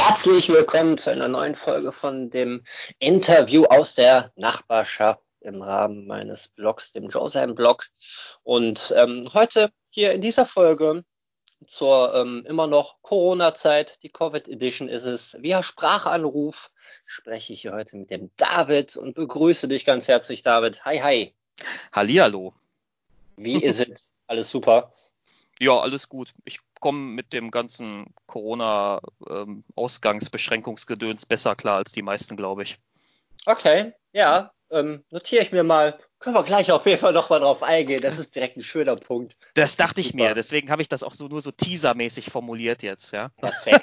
Herzlich willkommen zu einer neuen Folge von dem Interview aus der Nachbarschaft im Rahmen meines Blogs, dem Josan Blog. Und ähm, heute hier in dieser Folge zur ähm, immer noch Corona-Zeit, die Covid Edition ist es, via Sprachanruf spreche ich hier heute mit dem David und begrüße dich ganz herzlich, David. Hi, hi. Hallihallo. Wie ist es? Alles super? Ja, alles gut. Ich komme mit dem ganzen Corona-Ausgangsbeschränkungsgedöns ähm, besser klar als die meisten, glaube ich. Okay, ja, ähm, notiere ich mir mal. Können wir gleich auf jeden Fall nochmal drauf eingehen. Das ist direkt ein schöner Punkt. Das dachte ich mir, deswegen habe ich das auch so nur so teasermäßig formuliert jetzt, ja. Perfekt.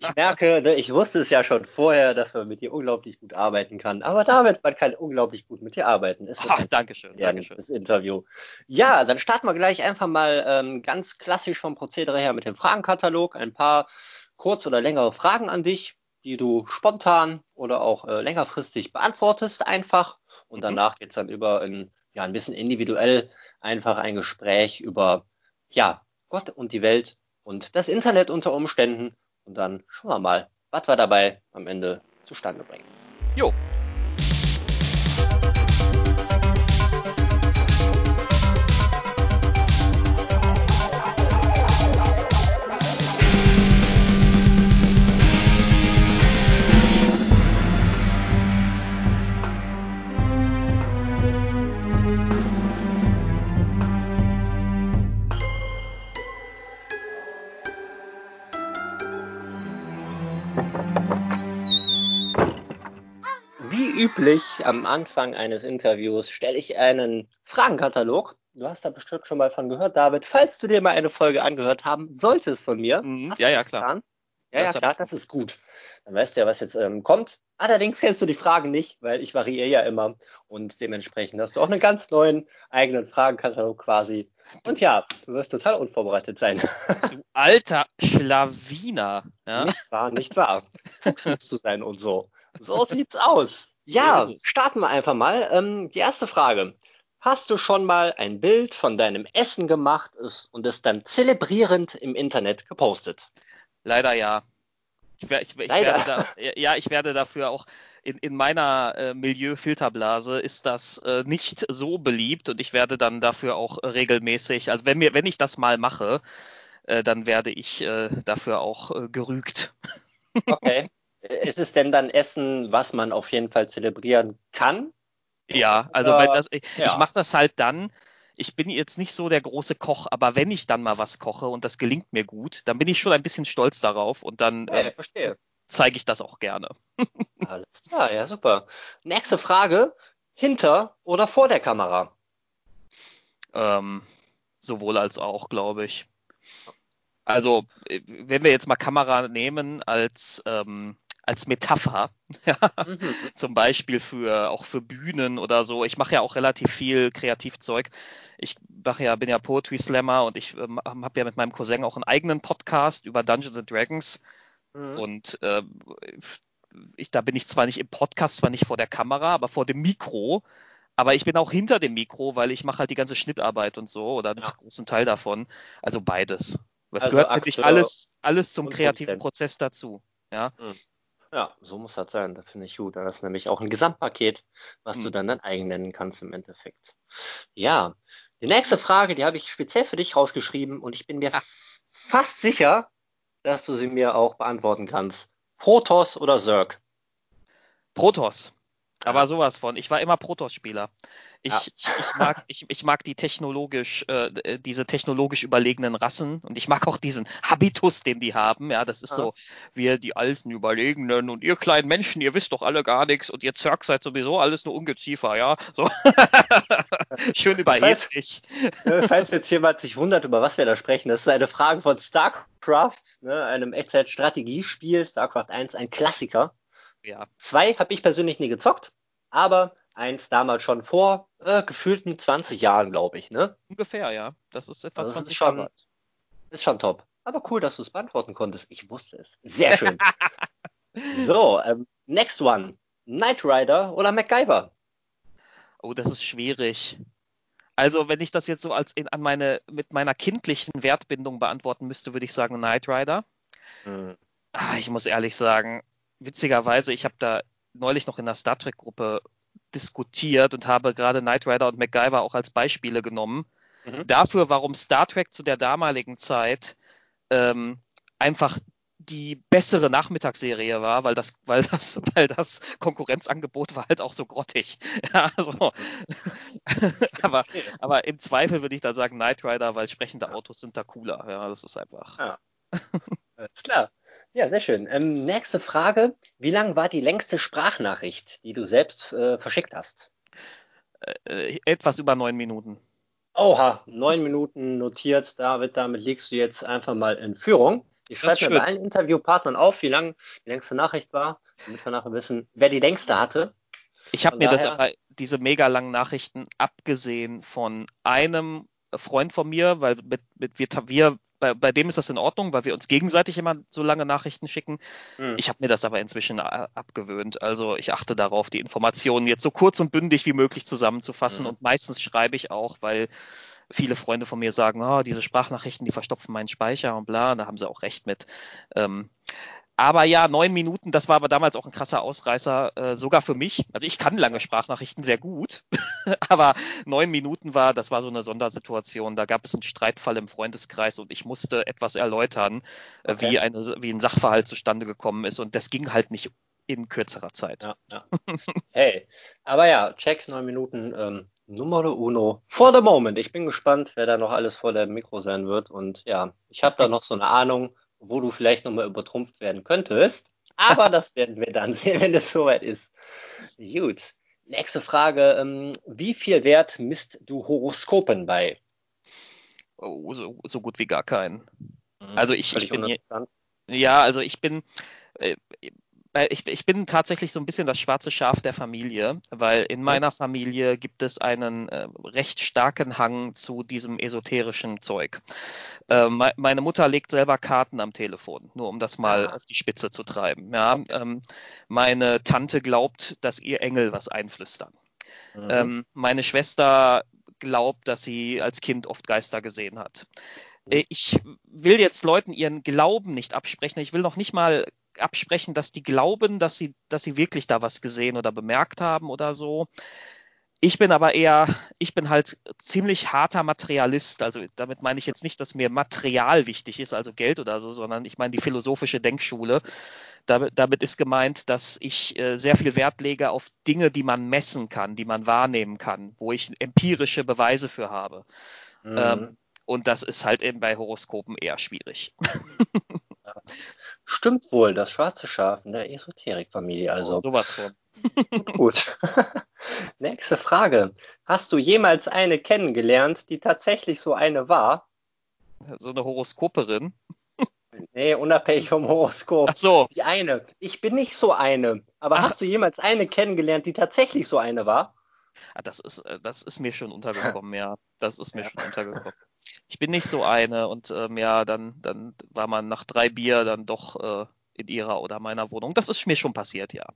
Ich merke, ne, ich wusste es ja schon vorher, dass man mit dir unglaublich gut arbeiten kann. Aber damit, man kann unglaublich gut mit dir arbeiten. Ist Ach, Dankeschön, Dankeschön. Das Interview. Ja, dann starten wir gleich einfach mal ähm, ganz klassisch vom Prozedere her mit dem Fragenkatalog. Ein paar kurz oder längere Fragen an dich die du spontan oder auch äh, längerfristig beantwortest einfach. Und mhm. danach geht es dann über ein, ja, ein bisschen individuell einfach ein Gespräch über ja, Gott und die Welt und das Internet unter Umständen. Und dann schauen wir mal, was wir dabei am Ende zustande bringen. Jo, üblich am Anfang eines Interviews stelle ich einen Fragenkatalog. Du hast da bestimmt schon mal von gehört, David. Falls du dir mal eine Folge angehört haben solltest von mir. Mhm. Ja, ja, klar. Getan? Ja, das ja, klar, das ist gut. Dann weißt du ja, was jetzt ähm, kommt. Allerdings kennst du die Fragen nicht, weil ich variiere ja immer. Und dementsprechend hast du auch einen ganz neuen eigenen Fragenkatalog quasi. Und ja, du wirst total unvorbereitet sein. Du alter Schlawiner. Ja? Nicht wahr, nicht wahr. Fuchs musst du sein und so. So sieht's aus. Ja, starten wir einfach mal. Ähm, die erste Frage. Hast du schon mal ein Bild von deinem Essen gemacht und es dann zelebrierend im Internet gepostet? Leider ja. Ich, ich, ich Leider. Da, ja, ich werde dafür auch in, in meiner äh, Milieufilterblase ist das äh, nicht so beliebt und ich werde dann dafür auch regelmäßig, also wenn mir, wenn ich das mal mache, äh, dann werde ich äh, dafür auch äh, gerügt. Okay. Ist es denn dann Essen, was man auf jeden Fall zelebrieren kann? Ja, also äh, das, ich, ja. ich mache das halt dann. Ich bin jetzt nicht so der große Koch, aber wenn ich dann mal was koche und das gelingt mir gut, dann bin ich schon ein bisschen stolz darauf und dann ja, äh, zeige ich das auch gerne. Alles klar, ja super. Nächste Frage: Hinter oder vor der Kamera? Ähm, sowohl als auch, glaube ich. Also, äh, wenn wir jetzt mal Kamera nehmen als ähm, als Metapher, mhm. zum Beispiel für auch für Bühnen oder so. Ich mache ja auch relativ viel Kreativzeug. Ich mache ja, bin ja Poetry Slammer und ich ähm, habe ja mit meinem Cousin auch einen eigenen Podcast über Dungeons and Dragons. Mhm. Und äh, ich, da bin ich zwar nicht im Podcast, zwar nicht vor der Kamera, aber vor dem Mikro. Aber ich bin auch hinter dem Mikro, weil ich mache halt die ganze Schnittarbeit und so oder einen ja. großen Teil davon. Also beides. Es also gehört wirklich alles, alles zum kreativen Prozess dazu. Ja. Mhm. Ja, so muss das sein. Das finde ich gut. Das ist nämlich auch ein Gesamtpaket, was hm. du dann dein eigen nennen kannst im Endeffekt. Ja, die nächste Frage, die habe ich speziell für dich rausgeschrieben und ich bin mir fast sicher, dass du sie mir auch beantworten kannst. Protoss oder Zerg? Protoss. Aber sowas von. Ich war immer Protoss-Spieler. Ich, ja. ich, ich, mag, ich, ich mag die technologisch, äh, diese technologisch überlegenen Rassen und ich mag auch diesen Habitus, den die haben. Ja, das ist ja. so, wir die alten Überlegenen und ihr kleinen Menschen, ihr wisst doch alle gar nichts und ihr Zerg seid sowieso alles nur Ungeziefer, ja. So. Schön überheblich. Falls, falls jetzt jemand sich wundert, über was wir da sprechen, das ist eine Frage von StarCraft, ne, einem Echtzeit-Strategiespiel, StarCraft 1, ein Klassiker. Ja. Zwei habe ich persönlich nie gezockt, aber eins damals schon vor äh, gefühlten 20 Jahren, glaube ich, ne? Ungefähr, ja. Das ist etwa also 20 ist schon, Jahre alt. Ist schon top. Aber cool, dass du es beantworten konntest. Ich wusste es. Sehr schön. so, ähm, next one. Knight Rider oder MacGyver? Oh, das ist schwierig. Also, wenn ich das jetzt so als in, an meine, mit meiner kindlichen Wertbindung beantworten müsste, würde ich sagen Knight Rider. Hm. Ah, ich muss ehrlich sagen, witzigerweise, ich habe da neulich noch in der Star Trek-Gruppe diskutiert und habe gerade Knight Rider und MacGyver auch als Beispiele genommen. Mhm. Dafür, warum Star Trek zu der damaligen Zeit ähm, einfach die bessere Nachmittagsserie war, weil das, weil das, weil das Konkurrenzangebot war halt auch so grottig. Ja, also, aber, aber im Zweifel würde ich dann sagen Knight Rider, weil sprechende Autos sind da cooler. Ja, das ist einfach. Ja. Alles klar. Ja, sehr schön. Ähm, nächste Frage. Wie lang war die längste Sprachnachricht, die du selbst äh, verschickt hast? Äh, etwas über neun Minuten. Oha, neun Minuten notiert, David. Damit liegst du jetzt einfach mal in Führung. Ich schreibe mir bei allen Interviewpartnern auf, wie lang die längste Nachricht war, damit wir nachher wissen, wer die längste hatte. Ich habe mir daher... das aber, diese mega langen Nachrichten, abgesehen von einem Freund von mir, weil mit, mit wir, wir bei, bei, dem ist das in Ordnung, weil wir uns gegenseitig immer so lange Nachrichten schicken. Mhm. Ich habe mir das aber inzwischen abgewöhnt. Also ich achte darauf, die Informationen jetzt so kurz und bündig wie möglich zusammenzufassen. Mhm. Und meistens schreibe ich auch, weil viele Freunde von mir sagen, oh, diese Sprachnachrichten, die verstopfen meinen Speicher und bla, da haben sie auch recht mit. Ähm, aber ja, neun Minuten, das war aber damals auch ein krasser Ausreißer, äh, sogar für mich. Also ich kann lange Sprachnachrichten sehr gut, aber neun Minuten war, das war so eine Sondersituation. Da gab es einen Streitfall im Freundeskreis und ich musste etwas erläutern, äh, okay. wie, eine, wie ein Sachverhalt zustande gekommen ist. Und das ging halt nicht in kürzerer Zeit. Ja, ja. Hey, aber ja, check neun Minuten. Ähm, Numero uno for the moment. Ich bin gespannt, wer da noch alles vor dem Mikro sein wird. Und ja, ich habe da noch so eine Ahnung wo du vielleicht nochmal übertrumpft werden könntest. Aber das werden wir dann sehen, wenn es soweit ist. Gut. Nächste Frage. Ähm, wie viel Wert misst du Horoskopen bei? Oh, so, so gut wie gar keinen. Mhm. Also ich, ich bin ja, also ich bin, äh, ich, ich, bin tatsächlich so ein bisschen das schwarze Schaf der Familie, weil in meiner Familie gibt es einen äh, recht starken Hang zu diesem esoterischen Zeug. Äh, me meine Mutter legt selber Karten am Telefon, nur um das mal ah. auf die Spitze zu treiben. Ja, ähm, meine Tante glaubt, dass ihr Engel was einflüstern. Mhm. Ähm, meine Schwester glaubt, dass sie als Kind oft Geister gesehen hat. Mhm. Äh, ich will jetzt Leuten ihren Glauben nicht absprechen. Ich will noch nicht mal absprechen, dass die glauben, dass sie, dass sie wirklich da was gesehen oder bemerkt haben oder so. Ich bin aber eher, ich bin halt ziemlich harter Materialist. Also damit meine ich jetzt nicht, dass mir Material wichtig ist, also Geld oder so, sondern ich meine die philosophische Denkschule. Damit, damit ist gemeint, dass ich äh, sehr viel Wert lege auf Dinge, die man messen kann, die man wahrnehmen kann, wo ich empirische Beweise für habe. Mhm. Ähm, und das ist halt eben bei Horoskopen eher schwierig. Stimmt wohl, das schwarze Schaf in der Esoterikfamilie. Also. Oh, sowas von. Gut. Nächste Frage. Hast du jemals eine kennengelernt, die tatsächlich so eine war? So eine Horoskoperin? Nee, unabhängig vom Horoskop. Ach so. Die eine. Ich bin nicht so eine. Aber Ach. hast du jemals eine kennengelernt, die tatsächlich so eine war? Ah, das ist, äh, das ist mir schon untergekommen, ja. Das ist mir ja. schon untergekommen ich bin nicht so eine und ähm, ja, dann, dann war man nach drei Bier dann doch äh, in ihrer oder meiner Wohnung. Das ist mir schon passiert, ja.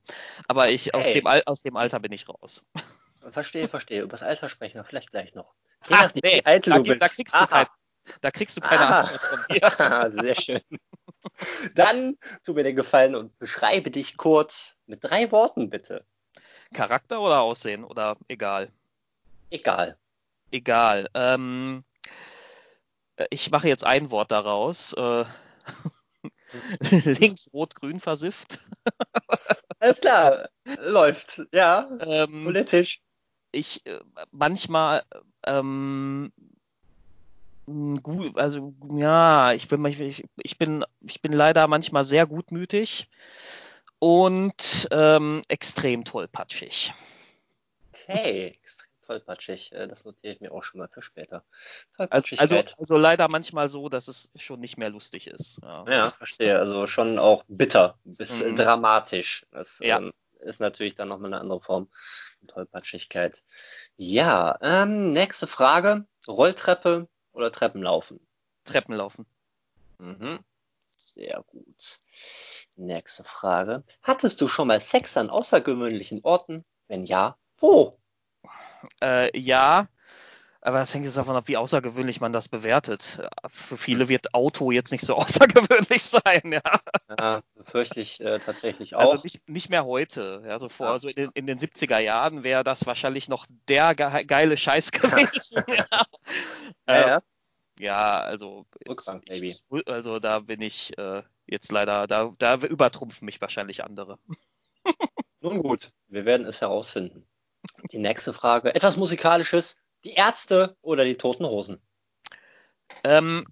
Aber ich aus, dem, aus dem Alter bin ich raus. Verstehe, verstehe. Über das Alter sprechen wir vielleicht gleich noch. Je Ach, nachdem, nee, da. Da kriegst du, kein, da kriegst du keine Aha. Antwort von mir. Sehr schön. Dann tu mir den Gefallen und beschreibe dich kurz mit drei Worten, bitte. Charakter oder Aussehen oder egal? Egal. Egal. Ähm, äh, ich mache jetzt ein Wort daraus. Äh, links, rot, grün versifft. Alles klar, läuft, ja. Ähm, politisch. Ich äh, manchmal ähm, gut, also ja, ich bin, ich, ich, bin, ich bin leider manchmal sehr gutmütig und ähm, extrem tollpatschig. Okay, extrem tollpatschig. Äh, das notiere ich mir auch schon mal für später. Also, also, also, leider manchmal so, dass es schon nicht mehr lustig ist. Ja, ja verstehe. Also schon auch bitter, bis mhm. dramatisch. Das ja. ähm, ist natürlich dann nochmal eine andere Form von Tollpatschigkeit. Ja, ähm, nächste Frage. Rolltreppe oder Treppenlaufen? Treppenlaufen. Mhm. Sehr gut. Nächste Frage. Hattest du schon mal Sex an außergewöhnlichen Orten? Wenn ja, wo? Äh, ja, Aber das hängt jetzt davon ab, wie außergewöhnlich man das bewertet. Für viele wird Auto jetzt nicht so außergewöhnlich sein, ja. Ja, befürchte ich äh, tatsächlich Also auch. nicht, nicht mehr heute. Ja, so vor, Ja. also in, den- in den 70er Jahren wäre das wahrscheinlich noch der ge geile Scheiß gewesen. ja. Ja, ja. ja, also, Rückbank, ich, also da bin ich äh, jetzt leider, da, da übertrumpfen mich wahrscheinlich andere. Nun gut, wir werden es herausfinden. Die nächste Frage, etwas Musikalisches. Die Ärzte oder die Toten Hosen? Ähm,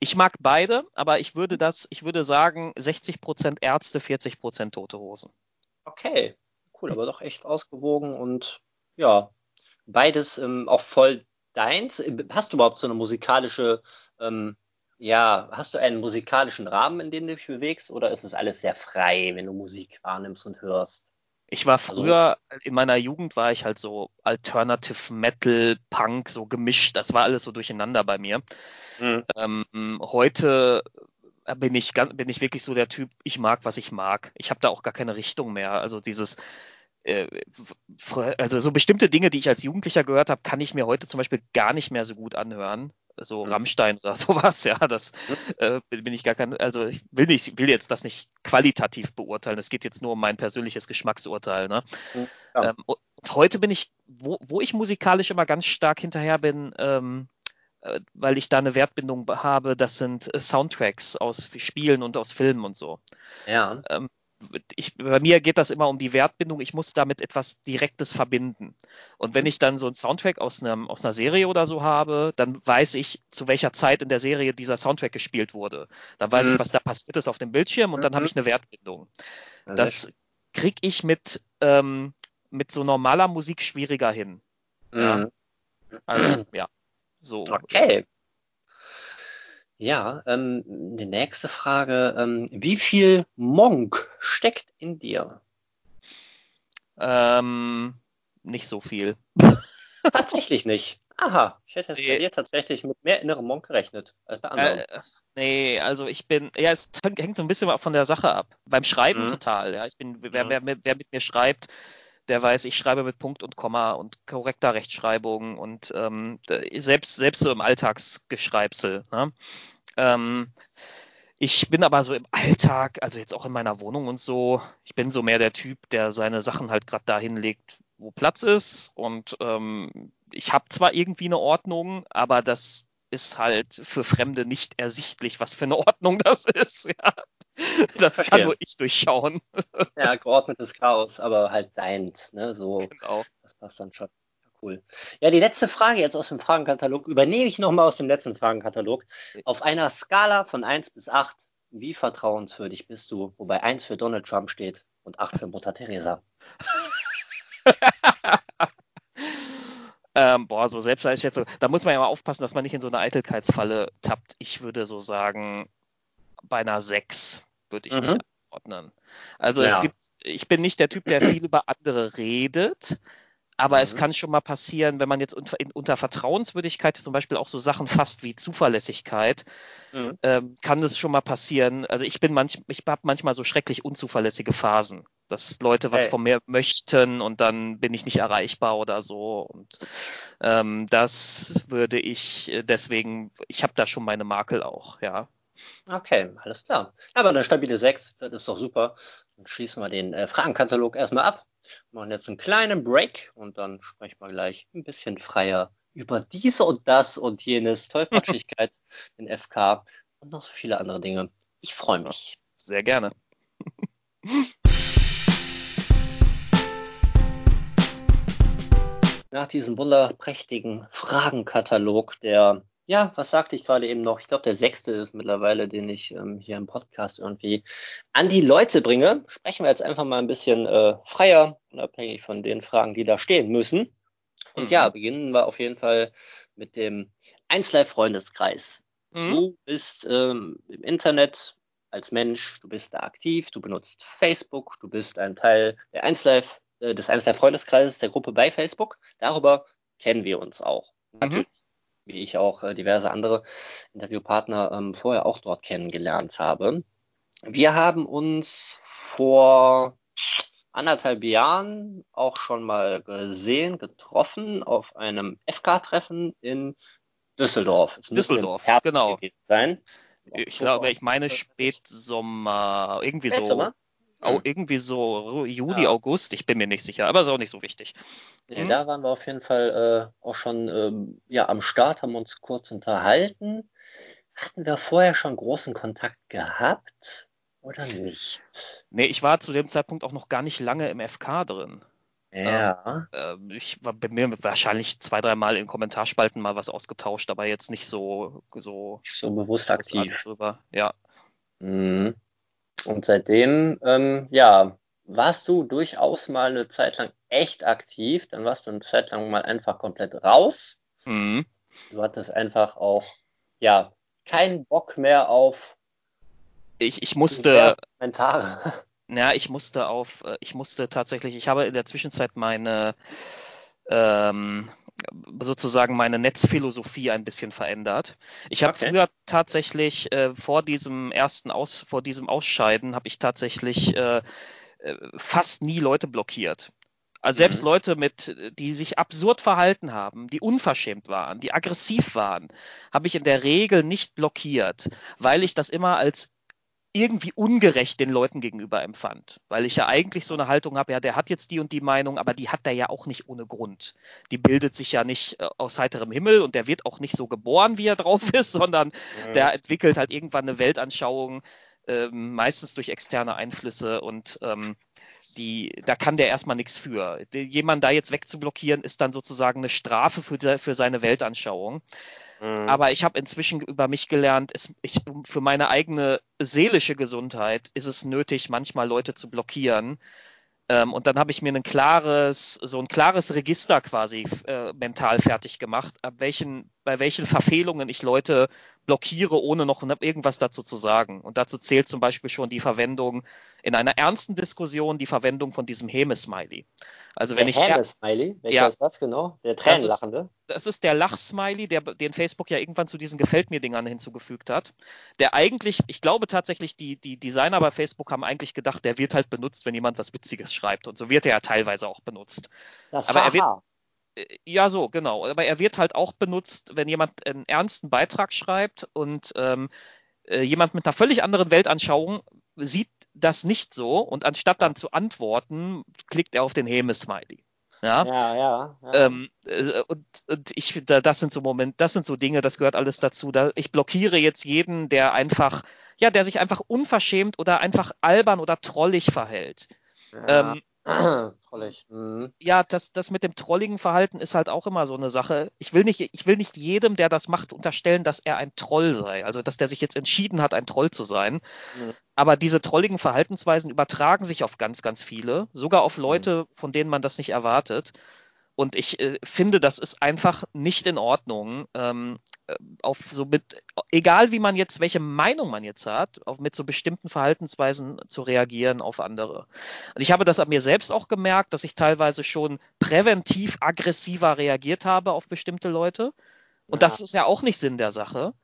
ich mag beide, aber ich würde das, ich würde sagen, 60% Ärzte, 40% Tote Hosen. Okay, cool, aber doch echt ausgewogen und ja, beides ähm, auch voll deins. Hast du überhaupt so eine musikalische, ähm, ja, hast du einen musikalischen Rahmen, in dem du dich bewegst, oder ist es alles sehr frei, wenn du Musik wahrnimmst und hörst? Ich war Also- früher, in meiner Jugend war ich halt so Alternative Metal, Punk, so gemischt. Das war alles so durcheinander bei mir. Mhm. Ähm, heute bin ich, bin ich wirklich so der Typ, ich mag, was ich mag. Ich habe da auch gar keine Richtung mehr. Also dieses, äh, also so bestimmte Dinge, die ich als Jugendlicher gehört habe, kann ich mir heute zum Beispiel gar nicht mehr so gut anhören. So Mhm. Rammstein oder sowas, ja, das Mhm. äh, bin ich gar kein, also ich will nicht, will jetzt das nicht qualitativ beurteilen. Es geht jetzt nur um mein persönliches Geschmacksurteil, ne? Mhm, ja. Ähm, und heute bin ich, wo, wo ich musikalisch immer ganz stark hinterher bin, ähm, äh, weil ich da eine Wertbindung be- habe, das sind äh, Soundtracks aus Spielen und aus Filmen und so. Ja, Ähm, ich, bei mir geht das immer um die Wertbindung. Ich muss damit etwas Direktes verbinden. Und wenn ich dann so einen Soundtrack aus, einem, aus einer Serie oder so habe, dann weiß ich, zu welcher Zeit in der Serie dieser Soundtrack gespielt wurde. Dann weiß Mhm. ich, was da passiert ist auf dem Bildschirm und dann Mhm. habe ich eine Wertbindung. sehr Das kriege ich mit, ähm, mit so normaler Musik schwieriger hin. schön. ja. Mhm. Also, ja. So. Okay. Ja, ähm, die nächste Frage. Ähm, wie viel Monk steckt in dir? Ähm, nicht so viel. Tatsächlich nicht. Aha, ich hätte jetzt bei Nee. dir tatsächlich mit mehr innerem Monk gerechnet als bei anderen. Äh, nee, also ich bin, ja, es hängt so ein bisschen von der Sache ab. Beim Schreiben Mhm. total, ja. Ich bin, wer, Mhm. wer, wer mit mir schreibt, der weiß, ich schreibe mit Punkt und Komma und korrekter Rechtschreibung und ähm, selbst, selbst so im Alltagsgeschreibsel. Ne? Ähm, ich bin aber so im Alltag, also jetzt auch in meiner Wohnung und so, ich bin so mehr der Typ, der seine Sachen halt gerade dahin legt, wo Platz ist. Und ähm, ich habe zwar irgendwie eine Ordnung, aber das ist halt für Fremde nicht ersichtlich, was für eine Ordnung das ist. Ja. Das kann Verstehe. nur ich durchschauen. Ja, geordnetes Chaos, aber halt deins, ne? So, Genau. das passt dann schon. Cool. Ja, die letzte Frage jetzt aus dem Fragenkatalog übernehme ich nochmal aus dem letzten Fragenkatalog. Auf einer Skala von 1 bis 8, wie vertrauenswürdig bist du? Wobei 1 für Donald Trump steht und 8 für Mutter Teresa. Ähm, boah, so Selbsteinschätzung. Da muss man ja mal aufpassen, dass man nicht in so eine Eitelkeitsfalle tappt. Ich würde so sagen, bei einer 6 würde ich Mhm. mich anordnen. Also es Ja. gibt, ich bin nicht der Typ, der viel über andere redet, aber es Mhm. kann schon mal passieren, wenn man jetzt unter, in, unter Vertrauenswürdigkeit zum Beispiel auch so Sachen fasst wie Zuverlässigkeit, Mhm. ähm, kann es schon mal passieren. Also ich bin manch, ich habe manchmal so schrecklich unzuverlässige Phasen, dass Leute was Hey. von mir möchten und dann bin ich nicht erreichbar oder so. Und ähm, das würde ich äh, deswegen, ich habe da schon meine Makel auch, ja. Okay, alles klar. Aber eine stabile 6, das ist doch super. Dann schließen wir den äh, Fragenkatalog erstmal ab. Machen jetzt einen kleinen Break und dann sprechen wir gleich ein bisschen freier über dies und das und jenes, Tollpatschigkeit, den FK und noch so viele andere Dinge. Ich freue mich. Sehr gerne. Nach diesem wunderprächtigen Fragenkatalog, der, ja, was sagte ich gerade eben noch? Ich glaube, der sechste ist mittlerweile, den ich ähm, hier im Podcast irgendwie an die Leute bringe. Sprechen wir jetzt einfach mal ein bisschen äh, freier, unabhängig von den Fragen, die da stehen müssen. Und Mhm. ja, beginnen wir auf jeden Fall mit dem 1Live-Freundeskreis. Mhm. Du bist ähm, im Internet als Mensch, du bist da aktiv, du benutzt Facebook, du bist ein Teil der 1Live, äh, des 1Live-Freundeskreises, der Gruppe bei Facebook. Darüber kennen wir uns auch. Natürlich, wie ich auch äh, diverse andere Interviewpartner ähm, vorher auch dort kennengelernt habe. Wir haben uns vor anderthalb Jahren auch schon mal gesehen, getroffen auf einem FK-Treffen in Düsseldorf. Es Düsseldorf, genau. sein. Ich glaube, ich meine Spätsommer, irgendwie Spätsommer? so. Hm. Irgendwie so Juli, ja. August, ich bin mir nicht sicher, aber ist auch nicht so wichtig. Nee, hm? Da waren wir auf jeden Fall äh, auch schon ähm, ja, am Start, haben uns kurz unterhalten. Hatten wir vorher schon großen Kontakt gehabt oder nicht? Nee, ich war zu dem Zeitpunkt auch noch gar nicht lange im FK drin. Ja. Ähm, äh, ich war bei mir wahrscheinlich zwei, dreimal in Kommentarspalten mal was ausgetauscht, aber jetzt nicht so so, so bewusst aktiv. Drüber. Ja. Mhm. Und seitdem, ähm, ja, warst du durchaus mal eine Zeit lang echt aktiv, dann warst du eine Zeit lang mal einfach komplett raus. Mhm. Du hattest einfach auch, ja, keinen Bock mehr auf ich, ich musste Kommentare. Ja, ich musste auf, äh, ich musste tatsächlich, ich habe in der Zwischenzeit meine ähm, sozusagen meine Netzphilosophie ein bisschen verändert. Ich habe okay. früher tatsächlich äh, vor diesem ersten Aus, vor diesem Ausscheiden habe ich tatsächlich äh, äh, fast nie Leute blockiert. Also selbst mhm. Leute mit, die sich absurd verhalten haben, die unverschämt waren, die aggressiv waren, habe ich in der Regel nicht blockiert, weil ich das immer als irgendwie ungerecht den Leuten gegenüber empfand, weil ich ja eigentlich so eine Haltung habe, ja, der hat jetzt die und die Meinung, aber die hat er ja auch nicht ohne Grund. Die bildet sich ja nicht äh, aus heiterem Himmel und der wird auch nicht so geboren, wie er drauf ist, sondern mhm. der entwickelt halt irgendwann eine Weltanschauung, äh, meistens durch externe Einflüsse und ähm, die, da kann der erstmal nichts für. Jemand da jetzt wegzublockieren, ist dann sozusagen eine Strafe für, für seine Weltanschauung. Mhm. Aber ich habe inzwischen über mich gelernt, es, ich, für meine eigene seelische Gesundheit ist es nötig, manchmal Leute zu blockieren. Ähm, und dann habe ich mir ein klares, so ein klares Register quasi äh, mental fertig gemacht, ab welchen, bei welchen Verfehlungen ich Leute blockiere, ohne noch irgendwas dazu zu sagen. Und dazu zählt zum Beispiel schon die Verwendung in einer ernsten Diskussion, die Verwendung von diesem Häme-Smiley. Also wenn der ich Häme-Smiley, welcher ja, ist das genau? Der Tränenlachende? Das ist, das ist der Lach-Smiley, der, den Facebook ja irgendwann zu diesen Gefällt mir Dingern hinzugefügt hat. Der eigentlich, ich glaube tatsächlich, die, die Designer bei Facebook haben eigentlich gedacht, der wird halt benutzt, wenn jemand was Witziges schreibt. Und so wird er ja teilweise auch benutzt. Das Aber er wird, ja, so, genau. Aber er wird halt auch benutzt, wenn jemand einen ernsten Beitrag schreibt und ähm, äh, jemand mit einer völlig anderen Weltanschauung sieht das nicht so und anstatt dann zu antworten, klickt er auf den Häme-Smiley. Ja, ja, ja. ja. Ähm, äh, und, und ich, das sind so Momente, das sind so Dinge, das gehört alles dazu. Da, ich blockiere jetzt jeden, der einfach, ja, der sich einfach unverschämt oder einfach albern oder trollig verhält. Ja. Ähm, Trollig. Mhm. Ja, das, das mit dem trolligen Verhalten ist halt auch immer so eine Sache. Ich will nicht, ich will nicht jedem, der das macht, unterstellen, dass er ein Troll sei. Also, dass der sich jetzt entschieden hat, ein Troll zu sein. Mhm. Aber diese trolligen Verhaltensweisen übertragen sich auf ganz, ganz viele, sogar auf Leute, mhm. von denen man das nicht erwartet. Und ich äh, finde, das ist einfach nicht in Ordnung, ähm, äh, auf so mit, egal wie man jetzt, welche Meinung man jetzt hat, auf mit so bestimmten Verhaltensweisen zu reagieren auf andere. Und ich habe das an mir selbst auch gemerkt, dass ich teilweise schon präventiv aggressiver reagiert habe auf bestimmte Leute. Und ja. das ist ja auch nicht Sinn der Sache.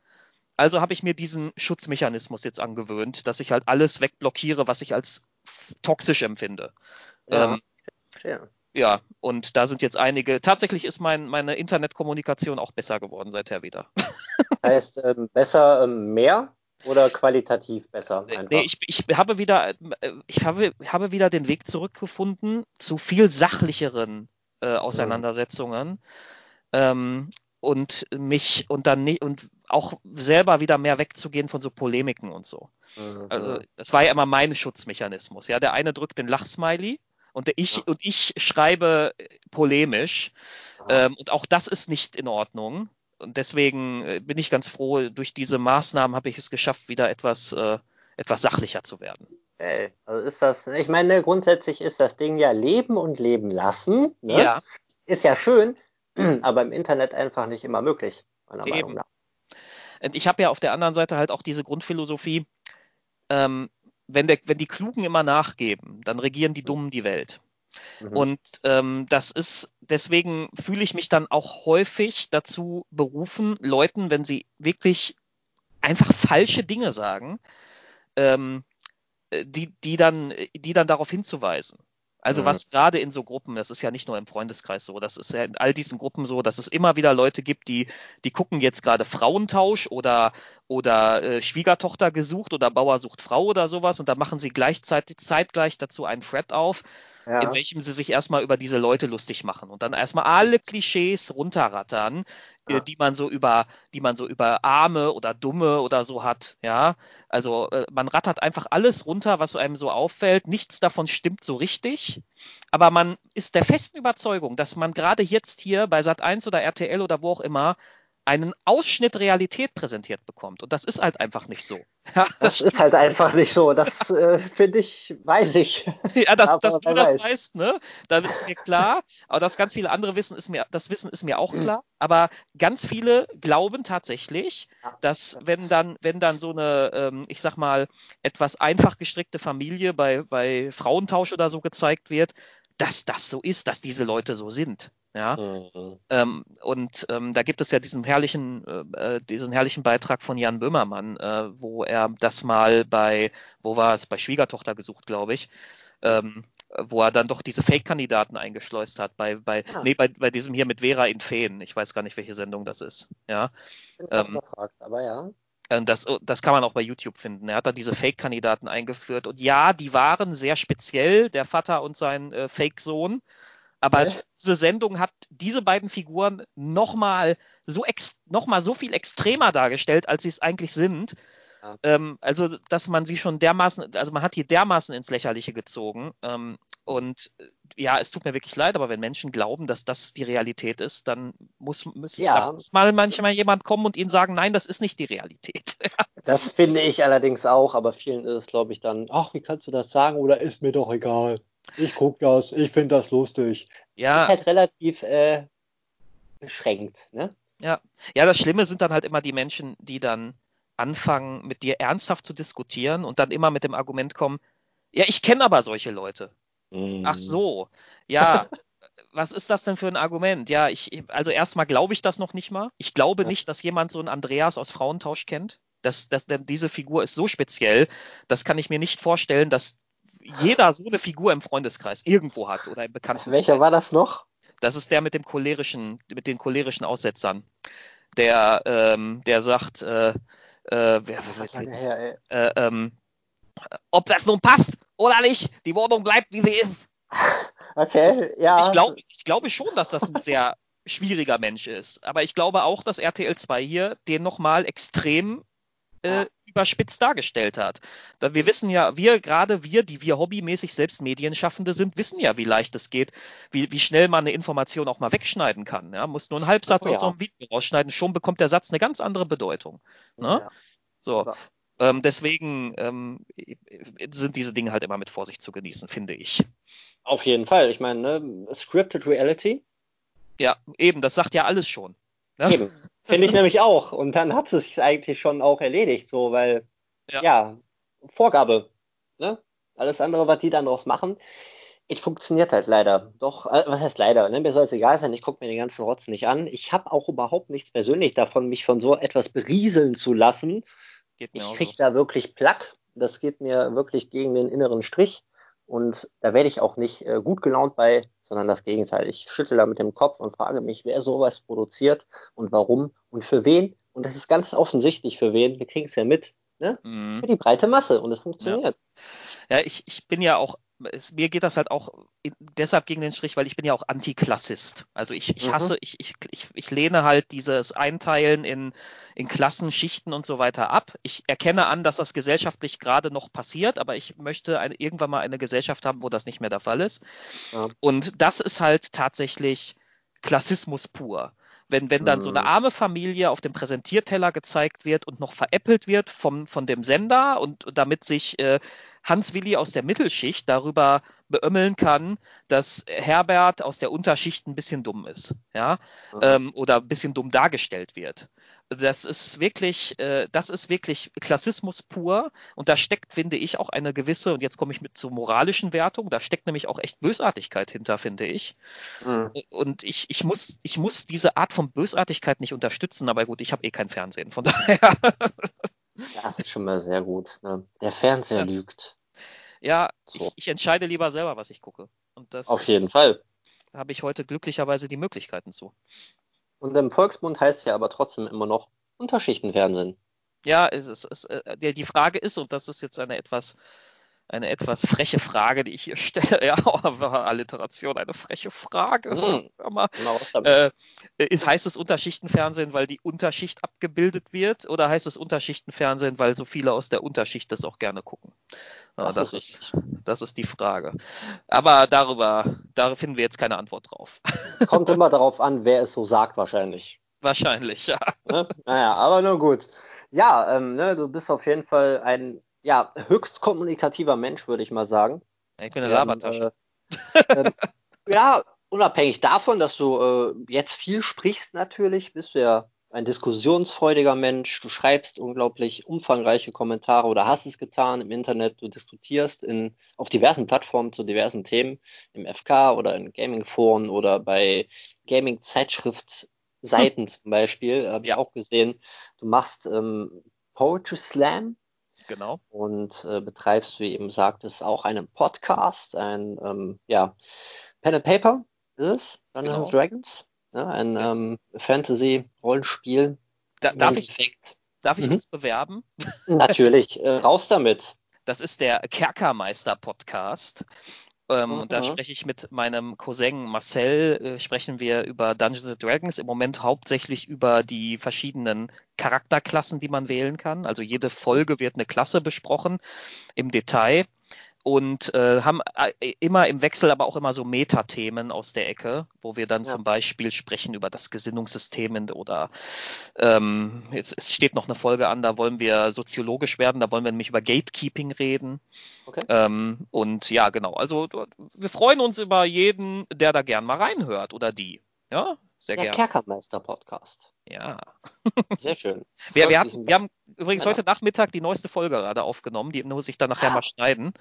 Also habe ich mir diesen Schutzmechanismus jetzt angewöhnt, dass ich halt alles wegblockiere, was ich als toxisch empfinde. Ja. Ähm, ja. Ja, und da sind jetzt einige. Tatsächlich ist mein, meine Internetkommunikation auch besser geworden seither wieder. heißt ähm, besser ähm, mehr oder qualitativ besser? Einfach? Nee, ich, ich habe wieder, äh, ich habe, habe wieder den Weg zurückgefunden zu viel sachlicheren äh, Auseinandersetzungen. Mhm. Ähm, und mich und dann nicht und auch selber wieder mehr wegzugehen von so Polemiken und so. Mhm. Also das war ja immer mein Schutzmechanismus. Ja, der eine drückt den Lachsmiley und ich, ja. und ich schreibe polemisch. Ähm, und auch das ist nicht in Ordnung. Und deswegen äh, bin ich ganz froh, durch diese Maßnahmen habe ich es geschafft, wieder etwas, äh, etwas sachlicher zu werden. Ey, also ist das, ich meine, grundsätzlich ist das Ding ja leben und leben lassen. Ne? Ja. Ist ja schön, aber im Internet einfach nicht immer möglich, meiner Eben. Meinung nach. Und ich habe ja auf der anderen Seite halt auch diese Grundphilosophie, ähm, wenn, der, wenn die Klugen immer nachgeben, dann regieren die mhm. Dummen die Welt. Mhm. Und ähm, das ist, deswegen fühle ich mich dann auch häufig dazu berufen, Leuten, wenn sie wirklich einfach falsche Dinge sagen, ähm, die, die, dann, die dann darauf hinzuweisen. Also mhm. was gerade in so Gruppen, das ist ja nicht nur im Freundeskreis so, das ist ja in all diesen Gruppen so, dass es immer wieder Leute gibt, die, die gucken jetzt gerade Frauentausch oder, oder äh, Schwiegertochter gesucht oder Bauer sucht Frau oder sowas und da machen sie gleichzeitig zeitgleich dazu einen Thread auf, ja. in welchem sie sich erstmal über diese Leute lustig machen und dann erstmal alle Klischees runterrattern, ja. die man so über, die man so über Arme oder Dumme oder so hat, ja. Also äh, man rattert einfach alles runter, was einem so auffällt. Nichts davon stimmt so richtig. Aber man ist der festen Überzeugung, dass man gerade jetzt hier bei Sat 1 oder RTL oder wo auch immer einen Ausschnitt Realität präsentiert bekommt. Und das ist halt einfach nicht so. Ja, das, das ist halt einfach nicht so. Das äh, finde ich, weiß ich. Ja, dass, dass du das weiß. weißt, ne? Da ist mir klar. Aber dass ganz viele andere wissen, ist mir, das Wissen ist mir auch mhm. klar. Aber ganz viele glauben tatsächlich, dass wenn dann, wenn dann so eine, ähm, ich sag mal, etwas einfach gestrickte Familie bei, bei Frauentausch oder so gezeigt wird, dass das so ist, dass diese Leute so sind. Ja. Mhm. Ähm, und ähm, da gibt es ja diesen herrlichen, äh, äh, diesen herrlichen Beitrag von Jan Böhmermann, äh, wo er das mal bei, wo war es, bei Schwiegertochter gesucht, glaube ich, ähm, wo er dann doch diese Fake-Kandidaten eingeschleust hat, bei, bei. Ah. nee, bei, bei diesem hier mit Vera in Feen. Ich weiß gar nicht, welche Sendung das ist. Ja. Ähm, gefragt, aber ja. Äh, das, das kann man auch bei YouTube finden. Er hat da diese Fake-Kandidaten eingeführt. Und ja, die waren sehr speziell, der Vater und sein äh, Fake-Sohn. Aber okay. diese Sendung hat diese beiden Figuren nochmal so, noch so viel extremer dargestellt, als sie es eigentlich sind. Ja. Ähm, also, dass man sie schon dermaßen, also man hat die dermaßen ins Lächerliche gezogen. Ähm, und äh, ja, es tut mir wirklich leid, aber wenn Menschen glauben, dass das die Realität ist, dann muss, muss, ja. muss mal manchmal jemand kommen und ihnen sagen, nein, das ist nicht die Realität. das finde ich allerdings auch, aber vielen ist es, glaube ich, dann, ach, wie kannst du das sagen oder ist mir doch egal. Ich gucke das, ich finde das lustig. Ja. Ist halt relativ äh, beschränkt, ne? Ja. ja, das Schlimme sind dann halt immer die Menschen, die dann anfangen, mit dir ernsthaft zu diskutieren und dann immer mit dem Argument kommen, ja, ich kenne aber solche Leute. Mm. Ach so, ja, was ist das denn für ein Argument? Ja, ich, also erstmal glaube ich das noch nicht mal. Ich glaube ja. nicht, dass jemand so einen Andreas aus Frauentausch kennt. Das, das, denn diese Figur ist so speziell, das kann ich mir nicht vorstellen, dass jeder so eine Figur im Freundeskreis irgendwo hat oder im Bekannten. Welcher war das noch? Das ist der mit dem cholerischen, mit den cholerischen Aussetzern. Der, ähm, der sagt, äh, äh, wer, her, äh, ähm, ob das nun passt oder nicht, die Wohnung bleibt, wie sie ist. Okay, ja. Ich, glaub, ich glaube schon, dass das ein sehr schwieriger Mensch ist. Aber ich glaube auch, dass RTL 2 hier den nochmal extrem äh, überspitzt dargestellt hat. Wir wissen ja, wir, gerade wir, die wir hobbymäßig selbst Medienschaffende sind, wissen ja, wie leicht es geht, wie, wie schnell man eine Information auch mal wegschneiden kann. Ja? Muss nur einen Halbsatz oh, aus so einem Video rausschneiden, schon bekommt der Satz eine ganz andere Bedeutung. Ne? Ja. So. Ähm, deswegen ähm, sind diese Dinge halt immer mit Vorsicht zu genießen, finde ich. Auf jeden Fall. Ich meine, ne? Scripted Reality. Ja, eben, das sagt ja alles schon. Ne? Eben. Finde ich nämlich auch. Und dann hat es sich eigentlich schon auch erledigt, so, weil, ja, ja Vorgabe. Ne? Alles andere, was die dann draus machen, es funktioniert halt leider. Doch, äh, was heißt leider? Ne? Mir soll es egal sein, ich gucke mir den ganzen Rotz nicht an. Ich habe auch überhaupt nichts persönlich davon, mich von so etwas berieseln zu lassen. ich kriege so. da wirklich Plack. Das geht mir wirklich gegen den inneren Strich. Und da werde ich auch nicht äh, gut gelaunt bei, sondern das Gegenteil. Ich schüttel da mit dem Kopf und frage mich, wer sowas produziert und warum und für wen. Und das ist ganz offensichtlich für wen. Wir kriegen es ja mit. Ne? Mhm. Für die breite Masse und es funktioniert. Ja, ja ich, ich bin ja auch es, mir geht das halt auch deshalb gegen den Strich, weil ich bin ja auch Antiklassist. Also ich, ich mhm. hasse, mhm. ich, ich, ich, ich lehne halt dieses Einteilen in, in Klassen, Schichten und so weiter ab. Ich erkenne an, dass das gesellschaftlich gerade noch passiert, aber ich möchte eine, irgendwann mal eine Gesellschaft haben, wo das nicht mehr der Fall ist. Ja. Und das ist halt tatsächlich Klassismus pur. Wenn, wenn dann so eine mhm. arme Familie auf dem Präsentierteller gezeigt wird und noch veräppelt wird vom, von dem Sender und damit sich äh, Hans Willi aus der Mittelschicht darüber beömmeln kann, dass Herbert aus der Unterschicht ein bisschen dumm ist, ja, ähm, oder ein bisschen dumm dargestellt wird. Das ist wirklich, äh, das ist wirklich Klassismus pur und da steckt, finde ich, auch eine gewisse, und jetzt komme ich mit zur moralischen Wertung, da steckt nämlich auch echt Bösartigkeit hinter, finde ich. Mhm. Und ich, ich, muss, ich muss diese Art von Bösartigkeit nicht unterstützen, aber gut, ich habe eh kein Fernsehen, von daher. Das ist schon mal sehr gut. Ne? Der Fernseher ja. lügt. Ja, so. ich, ich, entscheide lieber selber, was ich gucke. Und das Auf jeden Fall. habe ich heute glücklicherweise die Möglichkeiten zu. Und im Volksmund heißt es ja aber trotzdem immer noch Unterschichtenfernsehen. Ja, es ist, es, äh, die die Frage ist, und das ist jetzt eine etwas eine etwas freche Frage, die ich hier stelle. Ja, aber Alliteration, eine freche Frage. Hör mal. Genau? Äh, ist, heißt es Unterschichtenfernsehen, weil die Unterschicht abgebildet wird, oder heißt es Unterschichtenfernsehen, weil so viele aus der Unterschicht das auch gerne gucken? Ja, Das das, ist das ist die Frage. Aber darüber, da finden wir jetzt keine Antwort drauf. Kommt immer darauf an, wer es so sagt, wahrscheinlich. Wahrscheinlich, ja. Ne? Naja, aber nur gut. Ja, ähm, ne, du bist auf jeden Fall ein ja, höchst kommunikativer Mensch, würde ich mal sagen. Ich bin eine Ähm, Labertasche. äh, ähm, ja, unabhängig davon, dass du äh, jetzt viel sprichst, natürlich, bist du ja ein diskussionsfreudiger Mensch. Du schreibst unglaublich umfangreiche Kommentare oder hast es getan im Internet. Du diskutierst in, auf diversen Plattformen zu diversen Themen, im FK oder in Gaming-Foren oder bei Gaming-Zeitschrift-Seiten zum Beispiel, habe ich Ja. auch gesehen. Du machst ähm, Poetry Slam Genau. und äh, betreibst, wie eben sagtest, auch einen Podcast, ein ähm, ja, Pen and Paper ist es, Dungeons Genau. Dragons, ja, ein Yes. ähm, Fantasy-Rollenspiel. Da, darf, ich, darf ich Mhm. uns bewerben? Natürlich, äh, raus damit. Das ist der Kerkermeister-Podcast. Ähm, Und da Mhm. spreche ich mit meinem Cousin Marcel, äh, sprechen wir über Dungeons and Dragons, im Moment hauptsächlich über die verschiedenen Charakterklassen, die man wählen kann. Also jede Folge wird eine Klasse besprochen im Detail und äh, haben äh, immer im Wechsel aber auch immer so Metathemen aus der Ecke, wo wir dann Ja. zum Beispiel sprechen über das Gesinnungssystem in- oder ähm, jetzt es steht noch eine Folge an, da wollen wir soziologisch werden, da wollen wir nämlich über Gatekeeping reden. Okay. Ähm, und ja, genau. Also wir freuen uns über jeden, der da gern mal reinhört oder die. Ja, sehr Der gern. Kerkermeister-Podcast. Ja. Sehr schön. Wir, wir, hatten, wir haben übrigens Ja. heute Nachmittag die neueste Folge gerade aufgenommen, die muss ich dann nachher Ah. mal schneiden.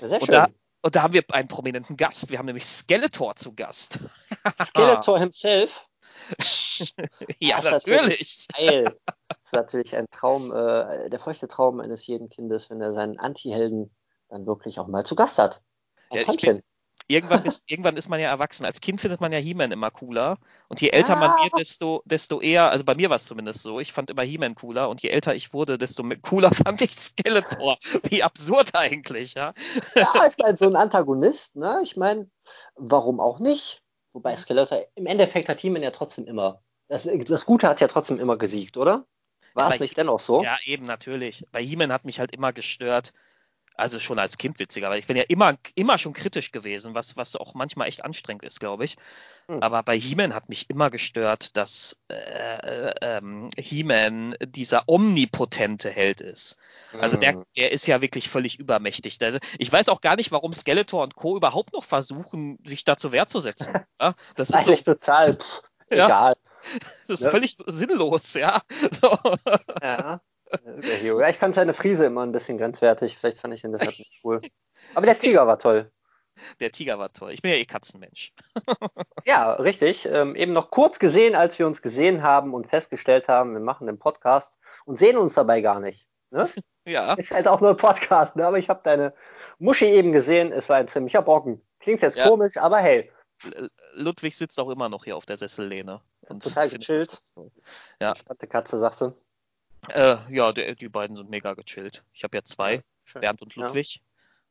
Sehr Und schön. da, und da haben wir einen prominenten Gast. Wir haben nämlich Skeletor zu Gast. Skeletor himself. ja, Das ist natürlich- natürlich. Geil. Das ist natürlich ein Traum, äh, der feuchte Traum eines jeden Kindes, wenn er seinen Anti-Helden dann wirklich auch mal zu Gast hat. Ein Ja, ich bin-. Irgendwann ist, irgendwann ist man ja erwachsen. Als Kind findet man ja He-Man immer cooler. Und je älter man Ah. wird, desto, desto eher, also bei mir war es zumindest so, ich fand immer He-Man cooler. Und je älter ich wurde, desto cooler fand ich Skeletor. Wie absurd eigentlich, ja. Ja, ich meine, so ein Antagonist, ne? Ich meine, warum auch nicht? Wobei Skeletor, im Endeffekt hat He-Man ja trotzdem immer, das, das Gute hat ja trotzdem immer gesiegt, oder? War es nicht dennoch so? Ja, eben natürlich. Bei He-Man hat mich halt immer gestört, also schon als Kind witziger, weil ich bin ja immer, immer schon kritisch gewesen, was, was auch manchmal echt anstrengend ist, glaube ich. Hm. Aber bei He-Man hat mich immer gestört, dass äh, äh, ähm, He-Man dieser omnipotente Held ist. Also der, Hm. der ist ja wirklich völlig übermächtig. Ich weiß auch gar nicht, warum Skeletor und Co. überhaupt noch versuchen, sich da zur Wehr zu setzen. Ja, das ist, so, Eigentlich total pff, Ja. egal. das ist ne? völlig sinnlos, ja. So. Ja. Der Hero. Ja, ich fand seine Frise immer ein bisschen grenzwertig. Vielleicht fand ich ihn deshalb nicht cool. Aber der Tiger war toll. Der Tiger war toll. Ich bin ja eh Katzenmensch. Ja, richtig. Ähm, eben noch kurz gesehen, als wir uns gesehen haben und festgestellt haben, wir machen den Podcast und sehen uns dabei gar nicht. Ne? Ja. Ist halt auch nur ein Podcast, ne? aber ich habe deine Muschi eben gesehen. Es war ein ziemlicher Brocken. Klingt jetzt Ja. komisch, aber hey, Ludwig sitzt auch immer noch hier auf der Sessellehne. Und Total gechillt. toll. Ja. entspannte Katze, sagst du. Äh, ja, die, die beiden sind mega gechillt. Ich habe ja zwei, Schön. Bernd und Ja. Ludwig.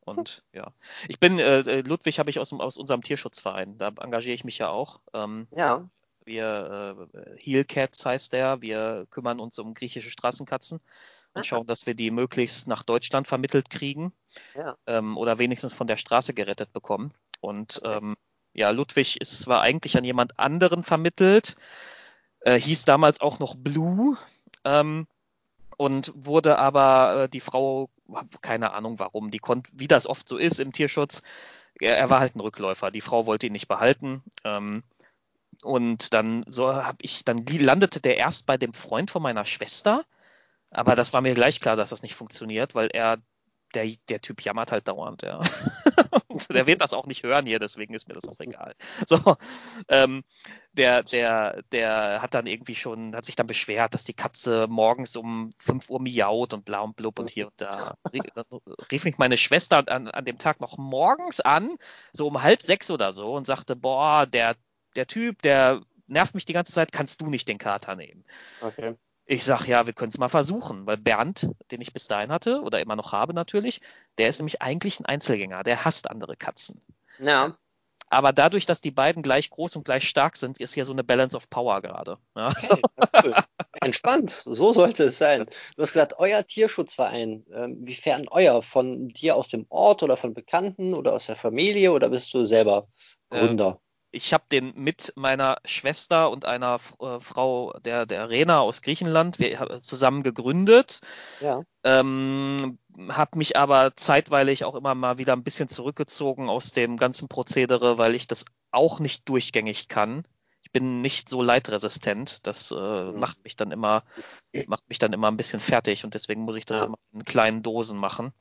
Und ja, ich bin, äh, äh, Ludwig habe ich aus, aus unserem Tierschutzverein. Da engagiere ich mich ja auch. Ähm, Ja, wir, äh, Heel Cats heißt der. Wir kümmern uns um griechische Straßenkatzen und Ah. schauen, dass wir die möglichst nach Deutschland vermittelt kriegen. ja. ähm, oder wenigstens von der Straße gerettet bekommen. Und ähm, ja, Ludwig ist zwar eigentlich an jemand anderen vermittelt, äh, hieß damals auch noch Blue ähm, und wurde aber äh, die Frau, keine Ahnung warum, die konnte, wie das oft so ist im Tierschutz, er, er war halt ein Rückläufer. Die Frau wollte ihn nicht behalten. Ähm, und dann so habe ich, dann landete der erst bei dem Freund von meiner Schwester, aber das war mir gleich klar, dass das nicht funktioniert, weil er der, der Typ jammert halt dauernd, ja. der wird das auch nicht hören hier, deswegen ist mir das auch egal. So, ähm, der, der, der hat dann irgendwie schon, hat sich dann beschwert, dass die Katze morgens um 5 Uhr miaut und bla und blub und hier und da. Dann rief mich meine Schwester an, an dem Tag noch morgens an, so um halb sechs oder so, und sagte, boah, der, der Typ, der nervt mich die ganze Zeit, kannst du nicht den Kater nehmen? Okay. Ich sag, ja, wir können es mal versuchen, weil Bernd, den ich bis dahin hatte oder immer noch habe natürlich, der ist nämlich eigentlich ein Einzelgänger, der hasst andere Katzen. Ja. Aber dadurch, dass die beiden gleich groß und gleich stark sind, ist hier so eine Balance of Power gerade. Ja, cool. Entspannt, so sollte es sein. Du hast gesagt, euer Tierschutzverein, ähm, wiefern euer? Von dir aus dem Ort oder von Bekannten oder aus der Familie oder bist du selber Gründer? Ich habe den mit meiner Schwester und einer äh, Frau, der, der Rena aus Griechenland, wir, zusammen gegründet. Ja. Ähm, habe mich aber zeitweilig auch immer mal wieder ein bisschen zurückgezogen aus dem ganzen Prozedere, weil ich das auch nicht durchgängig kann. Ich bin nicht so leitresistent. Das äh, mhm. macht mich dann immer, macht mich dann immer ein bisschen fertig und deswegen muss ich das ja. immer in kleinen Dosen machen.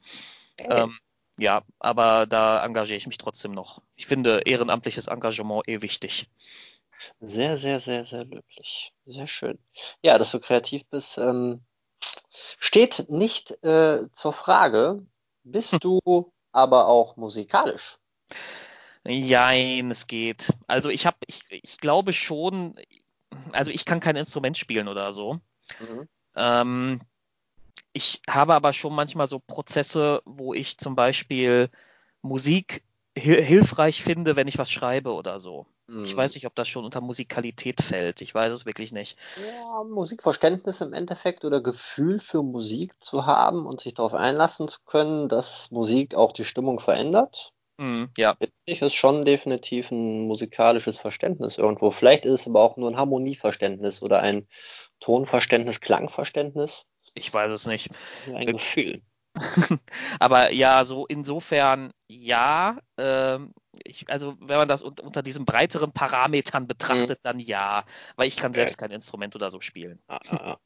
Ähm, ja, aber da engagiere ich mich trotzdem noch. Ich finde ehrenamtliches Engagement eh wichtig. Sehr, sehr, sehr, sehr löblich. Sehr schön. Ja, dass du kreativ bist, ähm, steht nicht äh, zur Frage. Bist hm. du aber auch musikalisch? Jein, es geht. Also ich habe, ich, ich glaube schon, also ich kann kein Instrument spielen oder so. Mhm. Ähm, ich habe aber schon manchmal so Prozesse, wo ich zum Beispiel Musik hil hilfreich finde, wenn ich was schreibe oder so. Mhm. Ich weiß nicht, ob das schon unter Musikalität fällt. Ich weiß es wirklich nicht. Ja, Musikverständnis im Endeffekt oder Gefühl für Musik zu haben und sich darauf einlassen zu können, dass Musik auch die Stimmung verändert. Mhm, ja. Ich ist schon definitiv ein musikalisches Verständnis irgendwo. Vielleicht ist es aber auch nur ein Harmonieverständnis oder ein Tonverständnis, Klangverständnis. Ich weiß es nicht. Ein Gefühl. Aber ja, so insofern ja. Ähm, ich, also wenn man das unter, unter diesen breiteren Parametern betrachtet, mhm. dann ja. Weil ich kann okay. selbst kein Instrument oder so spielen. Ah, ah, ah.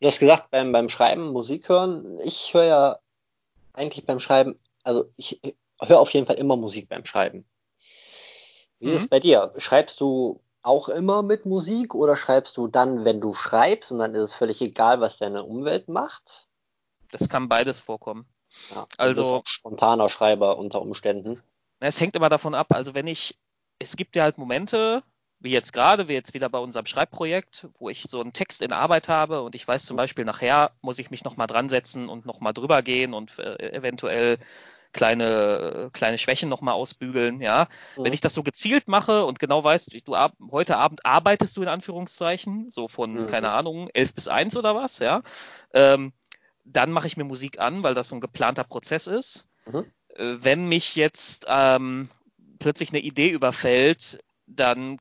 Du hast gesagt, beim, beim Schreiben Musik hören. Ich höre ja eigentlich beim Schreiben, also ich höre auf jeden Fall immer Musik beim Schreiben. Wie mhm. ist es bei dir? Schreibst du auch immer mit Musik oder schreibst du dann, wenn du schreibst und dann ist es völlig egal, was deine Umwelt macht? Das kann beides vorkommen. Ja, also auch spontaner Schreiber unter Umständen. Es hängt immer davon ab. Also wenn ich, es gibt ja halt Momente, wie jetzt gerade, wie jetzt wieder bei unserem Schreibprojekt, wo ich so einen Text in Arbeit habe und ich weiß zum mhm. Beispiel nachher muss ich mich nochmal dran setzen und nochmal drüber gehen und äh, eventuell kleine, kleine Schwächen nochmal ausbügeln, ja. Mhm. Wenn ich das so gezielt mache und genau weiß, du heute Abend arbeitest du in Anführungszeichen, so von, mhm. keine Ahnung, elf bis eins oder was, ja, ähm, dann mache ich mir Musik an, weil das so ein geplanter Prozess ist. Mhm. Äh, wenn mich jetzt ähm, plötzlich eine Idee überfällt, dann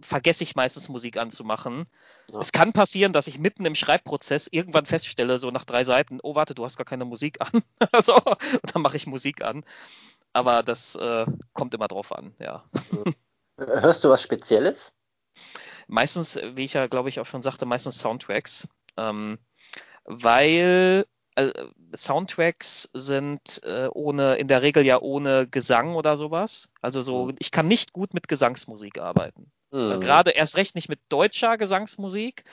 vergesse ich meistens Musik anzumachen. Ja. Es kann passieren, dass ich mitten im Schreibprozess irgendwann feststelle, so nach drei Seiten, oh warte, du hast gar keine Musik an. so, und dann mache ich Musik an. Aber das äh, kommt immer drauf an, ja. Hörst du was Spezielles? Meistens, wie ich ja, glaube ich, auch schon sagte, meistens Soundtracks. Ähm, weil also Soundtracks sind äh, ohne, in der Regel ja ohne Gesang oder sowas. Also so, mhm. ich kann nicht gut mit Gesangsmusik arbeiten. Mhm. Gerade erst recht nicht mit deutscher Gesangsmusik,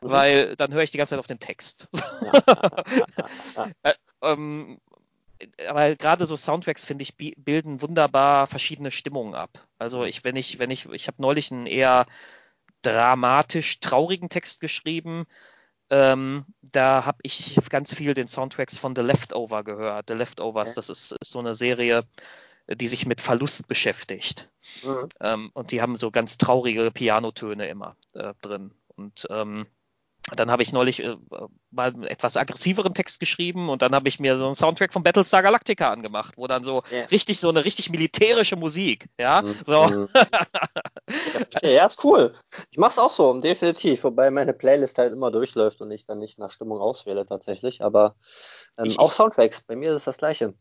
mhm. weil dann höre ich die ganze Zeit auf den Text. äh, ähm, aber gerade so Soundtracks finde ich bilden wunderbar verschiedene Stimmungen ab. Also mhm. ich, wenn ich, wenn ich, ich habe neulich einen eher dramatisch traurigen Text geschrieben. Ähm, da habe ich ganz viel den Soundtracks von The Leftover gehört. The Leftovers, okay. das ist, ist so eine Serie, die sich mit Verlust beschäftigt. Mhm. Ähm, und die haben so ganz traurige Pianotöne immer äh, drin. Und ähm, dann habe ich neulich äh, mal einen etwas aggressiveren Text geschrieben und dann habe ich mir so einen Soundtrack von Battlestar Galactica angemacht, wo dann so yeah. richtig so eine richtig militärische Musik, ja, mhm. so. Mhm. ja, ist cool. Ich mache es auch so, definitiv, wobei meine Playlist halt immer durchläuft und ich dann nicht nach Stimmung auswähle tatsächlich, aber ähm, ich, auch Soundtracks, bei mir ist es das gleiche.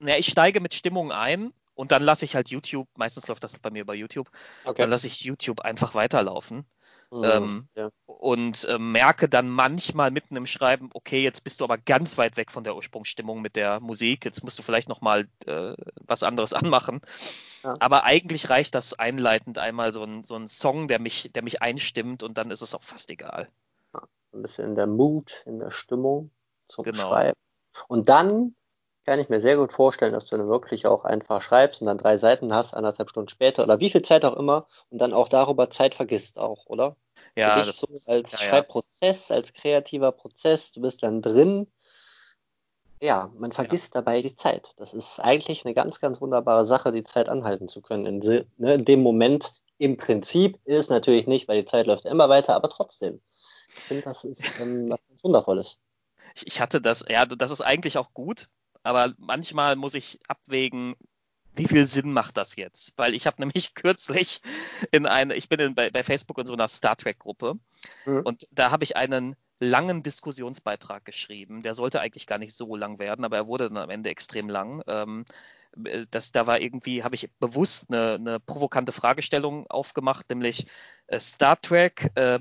Ja, ich steige mit Stimmung ein und dann lasse ich halt YouTube, meistens läuft das bei mir bei YouTube, okay. dann lasse ich YouTube einfach weiterlaufen. Mhm, ähm, ja. Und äh, merke dann manchmal mitten im Schreiben, okay, jetzt bist du aber ganz weit weg von der Ursprungsstimmung mit der Musik. Jetzt musst du vielleicht noch mal äh, was anderes anmachen. Ja. Aber eigentlich reicht das einleitend einmal so ein, so ein Song, der mich, der mich einstimmt und dann ist es auch fast egal. Ja, ein bisschen in der Mut, in der Stimmung zum genau. Schreiben. Und dann kann ich mir sehr gut vorstellen, dass du dann wirklich auch einfach schreibst und dann drei Seiten hast, anderthalb Stunden später oder wie viel Zeit auch immer und dann auch darüber Zeit vergisst auch, oder? Ja, das so als ja, Schreibprozess, als kreativer Prozess, du bist dann drin. Ja, man vergisst ja. dabei die Zeit. Das ist eigentlich eine ganz, ganz wunderbare Sache, die Zeit anhalten zu können. In, ne, in dem Moment im Prinzip ist es natürlich nicht, weil die Zeit läuft immer weiter, aber trotzdem. Ich finde, das ist ähm, was ganz Wundervolles. Ich hatte das, ja, das ist eigentlich auch gut, aber manchmal muss ich abwägen, wie viel Sinn macht das jetzt? Weil ich habe nämlich kürzlich in eine, ich bin in, bei, bei, Facebook in so einer Star Trek Gruppe mhm. und da habe ich einen langen Diskussionsbeitrag geschrieben. Der sollte eigentlich gar nicht so lang werden, aber er wurde dann am Ende extrem lang. Ähm, das, da war irgendwie, habe ich bewusst eine, eine, provokante Fragestellung aufgemacht, nämlich äh, Star Trek, äh,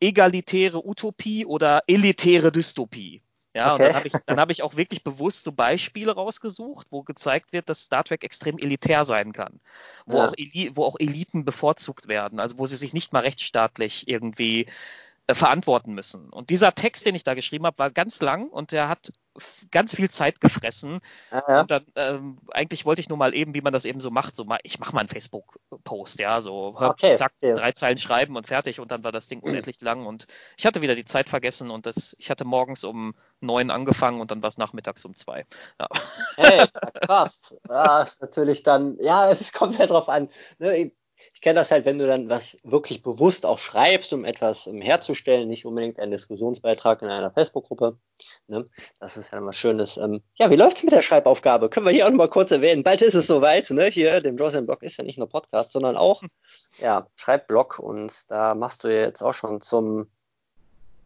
egalitäre Utopie oder elitäre Dystopie. Ja, okay. und dann habe ich, dann hab ich auch wirklich bewusst so Beispiele rausgesucht, wo gezeigt wird, dass Star Trek extrem elitär sein kann, wo, ja. auch, Eli wo auch Eliten bevorzugt werden, also wo sie sich nicht mal rechtsstaatlich irgendwie äh, verantworten müssen. Und dieser Text, den ich da geschrieben habe, war ganz lang und der hat ganz viel Zeit gefressen. Ja, ja. Und dann ähm, eigentlich wollte ich nur mal eben, wie man das eben so macht, so mal, ich mache mal einen Facebook-Post, ja, so okay, zack, okay. drei Zeilen schreiben und fertig und dann war das Ding unendlich lang und ich hatte wieder die Zeit vergessen und das, ich hatte morgens um neun angefangen und dann war es nachmittags um zwei. Ja. Hey, krass. Ja, ist natürlich dann, ja, es kommt halt drauf an. Ne? Ich kenne das halt, wenn du dann was wirklich bewusst auch schreibst, um etwas herzustellen, nicht unbedingt einen Diskussionsbeitrag in einer Facebook-Gruppe. Ne? Das ist ja was Schönes. Ähm, ja, wie läuft's mit der Schreibaufgabe? Können wir hier auch noch mal kurz erwähnen. Bald ist es soweit. Ne? Hier, dem Jocelyn Blog ist ja nicht nur Podcast, sondern auch ja, Schreibblog. Und da machst du jetzt auch schon zum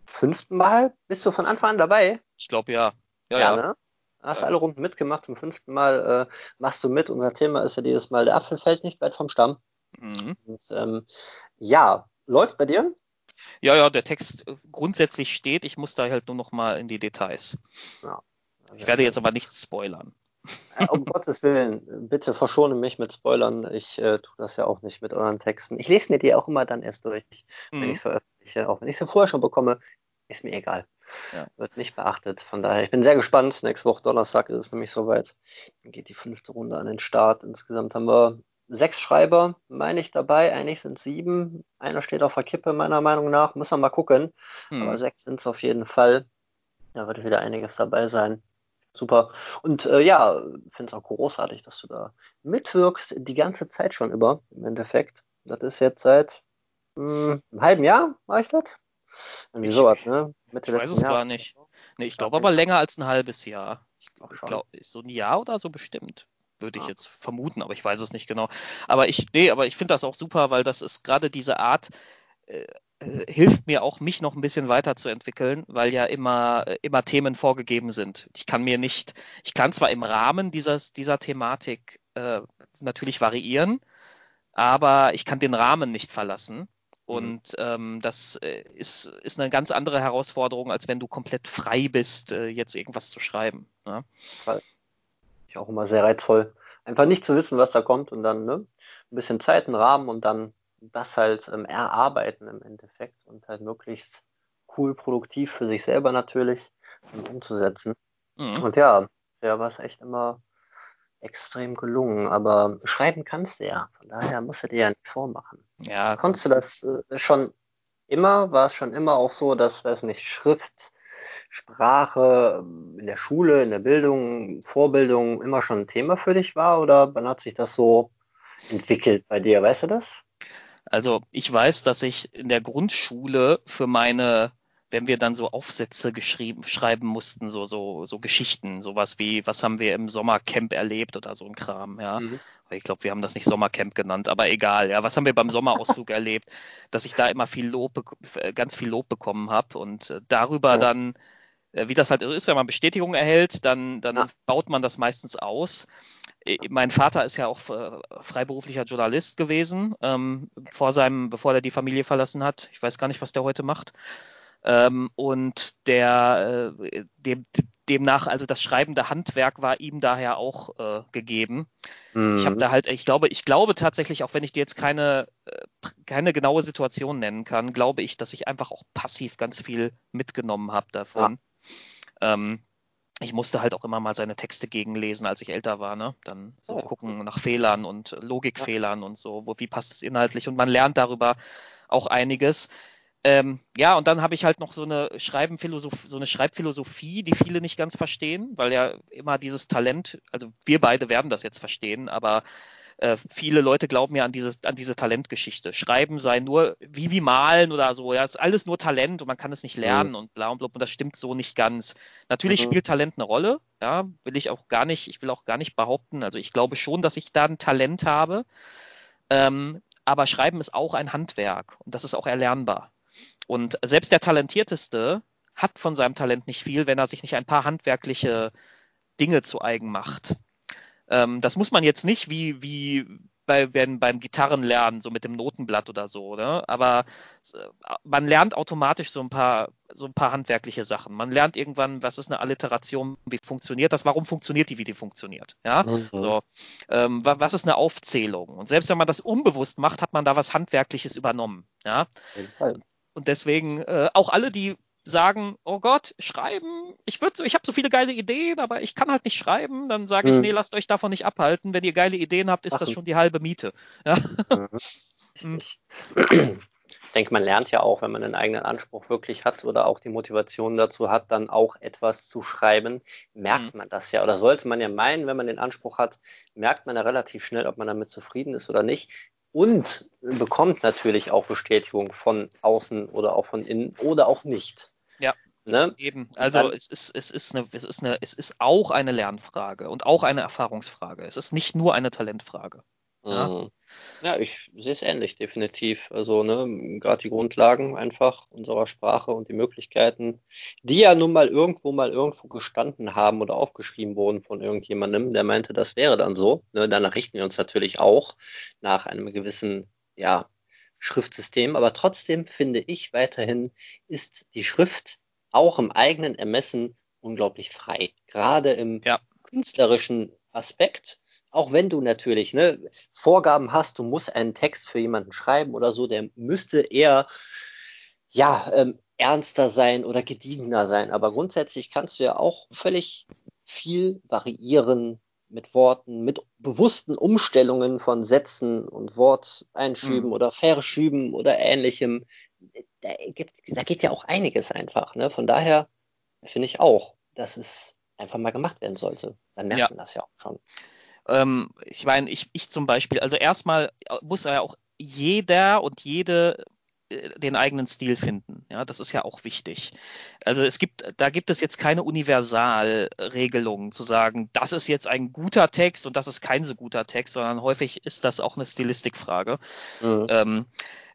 fünften Mal. Bist du von Anfang an dabei? Ich glaube ja. Ja, ja. ja. Ne? Hast ja. alle Runden mitgemacht. Zum fünften Mal äh, machst du mit. Unser Thema ist ja dieses Mal, der Apfel fällt nicht weit vom Stamm. Mhm. Und, ähm, ja, läuft bei dir? Ja, ja, der Text grundsätzlich steht. Ich muss da halt nur noch mal in die Details. Ja, ich werde jetzt aber nichts spoilern. Äh, um Gottes Willen, bitte verschone mich mit Spoilern. Ich äh, tue das ja auch nicht mit euren Texten. Ich lese mir die auch immer dann erst durch, mhm. wenn ich es veröffentliche. Auch wenn ich sie vorher schon bekomme, ist mir egal. Ja. Wird nicht beachtet. Von daher, ich bin sehr gespannt. Nächste Woche Donnerstag ist es nämlich soweit. Dann geht die fünfte Runde an den Start. Insgesamt haben wir sechs Schreiber, meine ich, dabei. Eigentlich sind sieben. Einer steht auf der Kippe, meiner Meinung nach. Muss man mal gucken. Hm. Aber sechs sind es auf jeden Fall. Da wird wieder einiges dabei sein. Super. Und äh, ja, finde es auch großartig, dass du da mitwirkst, die ganze Zeit schon über, im Endeffekt. Das ist jetzt seit mh, hm, einem halben Jahr, mache ich das? Irgendwie ich, sowas, ne? Mitte ich weiß es Jahr. gar nicht. Nee, ich glaube aber länger als ein halbes Jahr. Ich glaube, glaub, so ein Jahr oder so bestimmt würde ich jetzt vermuten, aber ich weiß es nicht genau. Aber ich, nee, aber ich finde das auch super, weil das ist gerade diese Art, äh, äh, hilft mir auch, mich noch ein bisschen weiterzuentwickeln, weil ja immer, äh, immer Themen vorgegeben sind. Ich kann mir nicht, ich kann zwar im Rahmen dieses, dieser Thematik äh, natürlich variieren, aber ich kann den Rahmen nicht verlassen. Mhm. Und ähm, das äh, ist, ist eine ganz andere Herausforderung, als wenn du komplett frei bist, äh, jetzt irgendwas zu schreiben. Ne? Ich auch immer sehr reizvoll. Einfach nicht zu wissen, was da kommt und dann ne, ein bisschen Zeit, einen Rahmen und dann das halt ähm, erarbeiten im Endeffekt und halt möglichst cool, produktiv für sich selber natürlich um, umzusetzen. Mhm. Und ja, ja, war es echt immer extrem gelungen. Aber schreiben kannst du ja. Von daher musst du dir ja nichts vormachen. Ja. Konntest du das äh, schon immer? War es schon immer auch so, dass, weiß nicht, Schrift Sprache ähm, in der Schule, in der Bildung, Vorbildung immer schon ein Thema für dich war oder wann hat sich das so entwickelt bei dir? Weißt du das? Also ich weiß, dass ich in der Grundschule für meine, wenn wir dann so Aufsätze geschrieben, schreiben mussten, so, so, so Geschichten, sowas wie, was haben wir im Sommercamp erlebt oder so ein Kram, ja. Mhm. Ich glaube, wir haben das nicht Sommercamp genannt, aber egal, ja. Was haben wir beim Sommerausflug erlebt, dass ich da immer viel Lob, ganz viel Lob bekommen habe und äh, darüber ja. dann äh, wie das halt ist, wenn man Bestätigung erhält, dann, dann ja. baut man das meistens aus. äh, mein Vater ist ja auch äh, freiberuflicher Journalist gewesen, ähm, vor seinem, bevor er die Familie verlassen hat. Ich weiß gar nicht, was der heute macht. Ähm, und der äh, dem, demnach, also das schreibende Handwerk war ihm daher auch äh, gegeben. Mhm. Ich habe da halt, ich glaube, ich glaube tatsächlich, auch wenn ich dir jetzt keine, äh, keine genaue Situation nennen kann, glaube ich, dass ich einfach auch passiv ganz viel mitgenommen habe davon. Ja. Ähm, ich musste halt auch immer mal seine Texte gegenlesen, als ich älter war, ne? Dann so oh. gucken nach Fehlern und Logikfehlern ja. und so, wo, wie passt es inhaltlich und man lernt darüber auch einiges. Ähm, ja, und dann habe ich halt noch so eine so eine Schreibphilosophie, die viele nicht ganz verstehen, weil ja immer dieses Talent, also wir beide werden das jetzt verstehen, aber äh, viele Leute glauben ja an dieses, an diese Talentgeschichte. Schreiben sei nur wie wie malen oder so, ja, ist alles nur Talent und man kann es nicht lernen mhm. und bla und blub und das stimmt so nicht ganz. Natürlich mhm. spielt Talent eine Rolle, ja, will ich auch gar nicht, ich will auch gar nicht behaupten. Also ich glaube schon, dass ich da ein Talent habe. Ähm, aber Schreiben ist auch ein Handwerk und das ist auch erlernbar. Und selbst der Talentierteste hat von seinem Talent nicht viel, wenn er sich nicht ein paar handwerkliche Dinge zu eigen macht. Ähm, das muss man jetzt nicht wie, wie bei, wenn, beim Gitarrenlernen, so mit dem Notenblatt oder so, ne? aber äh, man lernt automatisch so ein paar, so ein paar handwerkliche Sachen. Man lernt irgendwann, was ist eine Alliteration, wie funktioniert das, warum funktioniert die, wie die funktioniert. Ja? Mhm. So, ähm, was ist eine Aufzählung? Und selbst wenn man das unbewusst macht, hat man da was Handwerkliches übernommen. Ja? Und deswegen äh, auch alle, die sagen, oh Gott, schreiben, ich würde so, ich habe so viele geile Ideen, aber ich kann halt nicht schreiben, dann sage ich, hm. nee, lasst euch davon nicht abhalten. Wenn ihr geile Ideen habt, ist Ach. das schon die halbe Miete. Ja. Mhm. Ich denke, man lernt ja auch, wenn man einen eigenen Anspruch wirklich hat oder auch die Motivation dazu hat, dann auch etwas zu schreiben, merkt mhm. man das ja. Oder sollte man ja meinen, wenn man den Anspruch hat, merkt man ja relativ schnell, ob man damit zufrieden ist oder nicht und bekommt natürlich auch Bestätigung von außen oder auch von innen oder auch nicht. Ja. Ne? Eben. Also Dann, es ist, es ist eine, es ist eine, es ist auch eine Lernfrage und auch eine Erfahrungsfrage. Es ist nicht nur eine Talentfrage. Ja, mhm. ja ich sehe es ähnlich, definitiv. Also, ne, gerade die Grundlagen einfach unserer Sprache und die Möglichkeiten, die ja nun mal irgendwo mal irgendwo gestanden haben oder aufgeschrieben wurden von irgendjemandem, der meinte, das wäre dann so. Ne, danach richten wir uns natürlich auch nach einem gewissen, ja, Schriftsystem. Aber trotzdem finde ich weiterhin, ist die Schrift auch im eigenen Ermessen unglaublich frei. Gerade im ja. künstlerischen Aspekt auch wenn du natürlich ne, Vorgaben hast, du musst einen Text für jemanden schreiben oder so, der müsste eher ja ähm, ernster sein oder gediegener sein. Aber grundsätzlich kannst du ja auch völlig viel variieren mit Worten, mit bewussten Umstellungen von Sätzen und Worteinschüben mhm. oder Verschüben oder ähnlichem. Da, gibt, da geht ja auch einiges einfach. Ne? Von daher finde ich auch, dass es einfach mal gemacht werden sollte. Dann merkt ja. man das ja auch schon. Ähm, ich meine, ich, ich zum Beispiel, also erstmal muss ja auch jeder und jede den eigenen Stil finden. Ja, das ist ja auch wichtig. Also es gibt, da gibt es jetzt keine Universalregelung zu sagen, das ist jetzt ein guter Text und das ist kein so guter Text, sondern häufig ist das auch eine Stilistikfrage. Mhm. Ähm,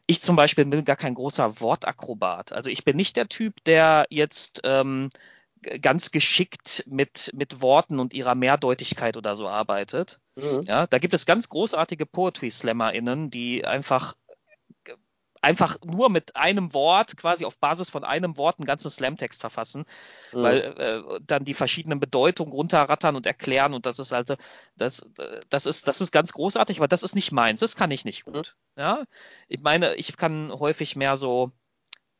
ich zum Beispiel bin gar kein großer Wortakrobat. Also ich bin nicht der Typ, der jetzt ähm, ganz geschickt mit, mit Worten und ihrer Mehrdeutigkeit oder so arbeitet. Mhm. Ja, da gibt es ganz großartige Poetry-SlammerInnen, die einfach einfach nur mit einem Wort, quasi auf Basis von einem Wort einen ganzen Slam-Text verfassen, mhm. weil äh, dann die verschiedenen Bedeutungen runterrattern und erklären und das ist also, das, das ist, das ist ganz großartig, aber das ist nicht meins, das kann ich nicht gut. Mhm. Ja, ich meine, ich kann häufig mehr so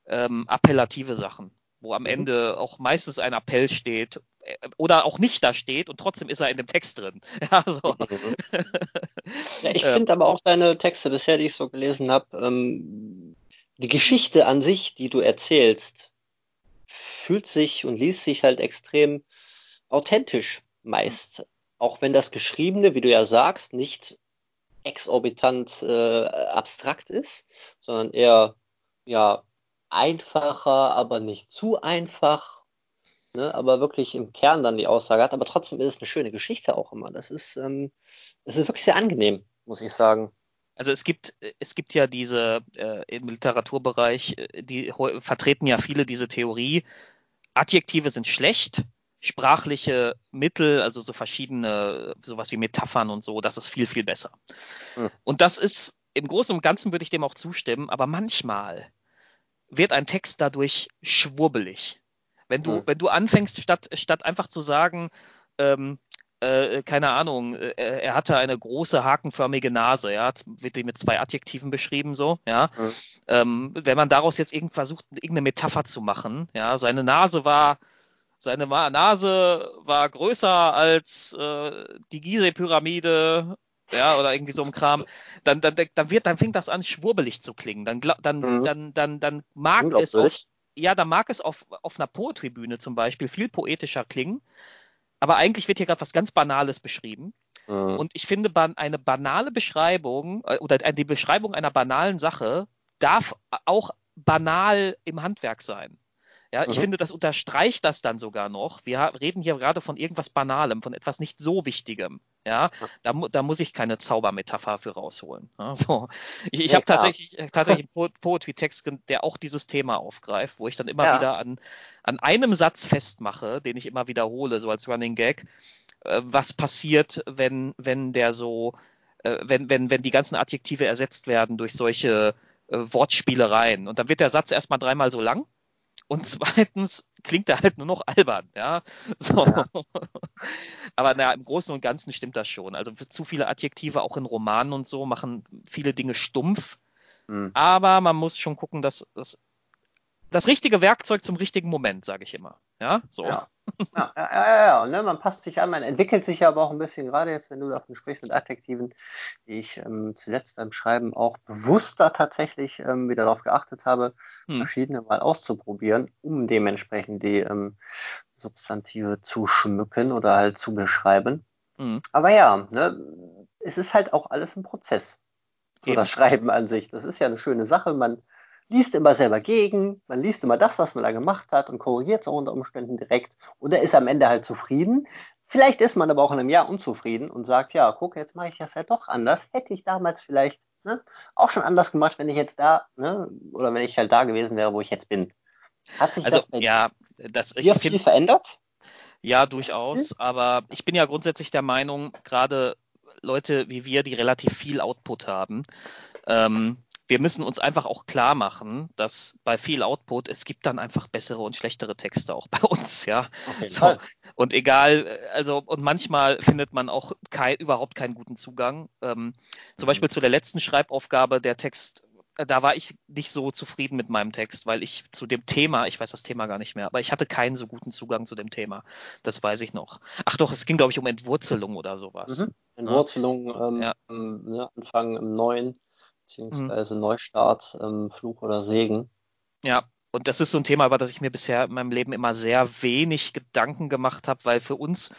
ähm, appellative Sachen wo am mhm. Ende auch meistens ein Appell steht äh, oder auch nicht da steht und trotzdem ist er in dem Text drin. Ja, so. Mhm. ja ich finde aber auch deine Texte bisher, die ich so gelesen habe, ähm, die Geschichte an sich, die du erzählst, fühlt sich und liest sich halt extrem authentisch meist. Auch wenn das Geschriebene, wie du ja sagst, nicht exorbitant äh, abstrakt ist, sondern eher ja einfacher, aber nicht zu einfach. Ne, aber wirklich im Kern dann die Aussage hat. Aber trotzdem ist es eine schöne Geschichte auch immer. Das ist, ähm, das ist wirklich sehr angenehm, muss ich sagen. Also es gibt, es gibt ja diese äh, im Literaturbereich, äh, die vertreten ja viele diese Theorie. Adjektive sind schlecht, sprachliche Mittel, also so verschiedene, sowas wie Metaphern und so, das ist viel, viel besser. Hm. Und das ist im Großen und Ganzen würde ich dem auch zustimmen, aber manchmal wird ein Text dadurch schwurbelig. Wenn du, hm. wenn du anfängst, statt, statt einfach zu sagen, ähm, äh, keine Ahnung, äh, er hatte eine große hakenförmige Nase, ja, wird die mit zwei Adjektiven beschrieben, so, ja. Mhm. Ähm, wenn man daraus jetzt irgend versucht, irgendeine Metapher zu machen, ja, seine Nase war, seine Nase war größer als äh, die Gizeh-Pyramide, ja, oder irgendwie so ein Kram, dann, dann, dann wird, dann fängt das an, schwurbelig zu klingen. Dann, dann, mhm. dann, dann, dann mag es auf, ja, dann mag es auf, auf einer Poetry-Bühne zum Beispiel viel poetischer klingen, aber eigentlich wird hier gerade was ganz Banales beschrieben. Mhm. Und ich finde, eine banale Beschreibung äh, oder die Beschreibung einer banalen Sache darf auch banal im Handwerk sein. Ja, mhm. ich finde, das unterstreicht das dann sogar noch. Wir reden hier gerade von irgendwas Banalem, von etwas nicht so Wichtigem. Ja, da, da muss ich keine Zaubermetapher für rausholen. Ja, so. Ich, ich ja, habe tatsächlich, äh, tatsächlich einen Poetry-Text, der auch dieses Thema aufgreift, wo ich dann immer ja. wieder an, an einem Satz festmache, den ich immer wiederhole, so als Running Gag, äh, was passiert, wenn, wenn der so, äh, wenn, wenn, wenn die ganzen Adjektive ersetzt werden durch solche äh, Wortspielereien. Und dann wird der Satz erstmal dreimal so lang und zweitens klingt er halt nur noch albern, ja. So. ja. Aber na, im Großen und Ganzen stimmt das schon. Also zu viele Adjektive auch in Romanen und so machen viele Dinge stumpf. Mhm. Aber man muss schon gucken, dass das, das richtige Werkzeug zum richtigen Moment, sage ich immer. Ja, so. Ja. Ja, ja, ja, ja. Ne, man passt sich an, man entwickelt sich aber auch ein bisschen, gerade jetzt, wenn du davon sprichst mit Adjektiven, die ich ähm, zuletzt beim Schreiben auch bewusster tatsächlich ähm, wieder darauf geachtet habe, hm. verschiedene mal auszuprobieren, um dementsprechend die ähm, Substantive zu schmücken oder halt zu beschreiben. Hm. Aber ja, ne, es ist halt auch alles ein Prozess. So das Schreiben an sich. Das ist ja eine schöne Sache. Man liest immer selber gegen, man liest immer das, was man da gemacht hat und korrigiert es auch unter Umständen direkt oder ist am Ende halt zufrieden. Vielleicht ist man aber auch in einem Jahr unzufrieden und sagt, ja, guck, jetzt mache ich das halt doch anders. Hätte ich damals vielleicht ne, auch schon anders gemacht, wenn ich jetzt da, ne, oder wenn ich halt da gewesen wäre, wo ich jetzt bin. Hat sich also, das bei ja, das, dir viel find, verändert? Ja, durchaus. Aber ich bin ja grundsätzlich der Meinung, gerade Leute wie wir, die relativ viel Output haben, ähm, wir müssen uns einfach auch klar machen, dass bei viel Output es gibt dann einfach bessere und schlechtere Texte auch bei uns, ja. So. Und egal, also und manchmal findet man auch kein, überhaupt keinen guten Zugang. Ähm, zum mhm. Beispiel zu der letzten Schreibaufgabe, der Text, äh, da war ich nicht so zufrieden mit meinem Text, weil ich zu dem Thema, ich weiß das Thema gar nicht mehr, aber ich hatte keinen so guten Zugang zu dem Thema. Das weiß ich noch. Ach doch, es ging glaube ich um Entwurzelung oder sowas. Mhm. Entwurzelung, ja. Ähm, ja. Ne, Anfang im Neuen beziehungsweise mhm. Neustart, ähm, Fluch oder Segen. Ja, und das ist so ein Thema, über das ich mir bisher in meinem Leben immer sehr wenig Gedanken gemacht habe, weil für uns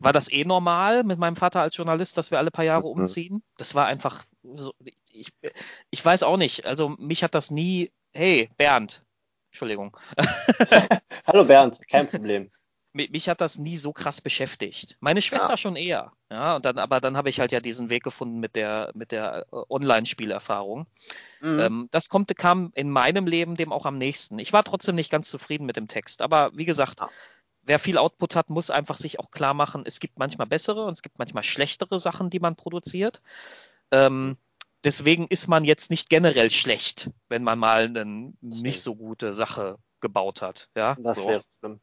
war das eh normal mit meinem Vater als Journalist, dass wir alle paar Jahre mhm. umziehen. Das war einfach so, ich, ich weiß auch nicht. Also mich hat das nie, hey, Bernd, Entschuldigung. Hallo Bernd, kein Problem mich hat das nie so krass beschäftigt. Meine Schwester ja. schon eher. Ja, und dann, aber dann habe ich halt ja diesen Weg gefunden mit der, mit der äh, Online-Spielerfahrung. Mhm. Ähm, das kommt, kam in meinem Leben dem auch am nächsten. Ich war trotzdem nicht ganz zufrieden mit dem Text. Aber wie gesagt, ja. wer viel Output hat, muss einfach sich auch klar machen, es gibt manchmal bessere und es gibt manchmal schlechtere Sachen, die man produziert. Ähm, deswegen ist man jetzt nicht generell schlecht, wenn man mal eine nicht so gute Sache gebaut hat. Ja, das so. wäre schlimm.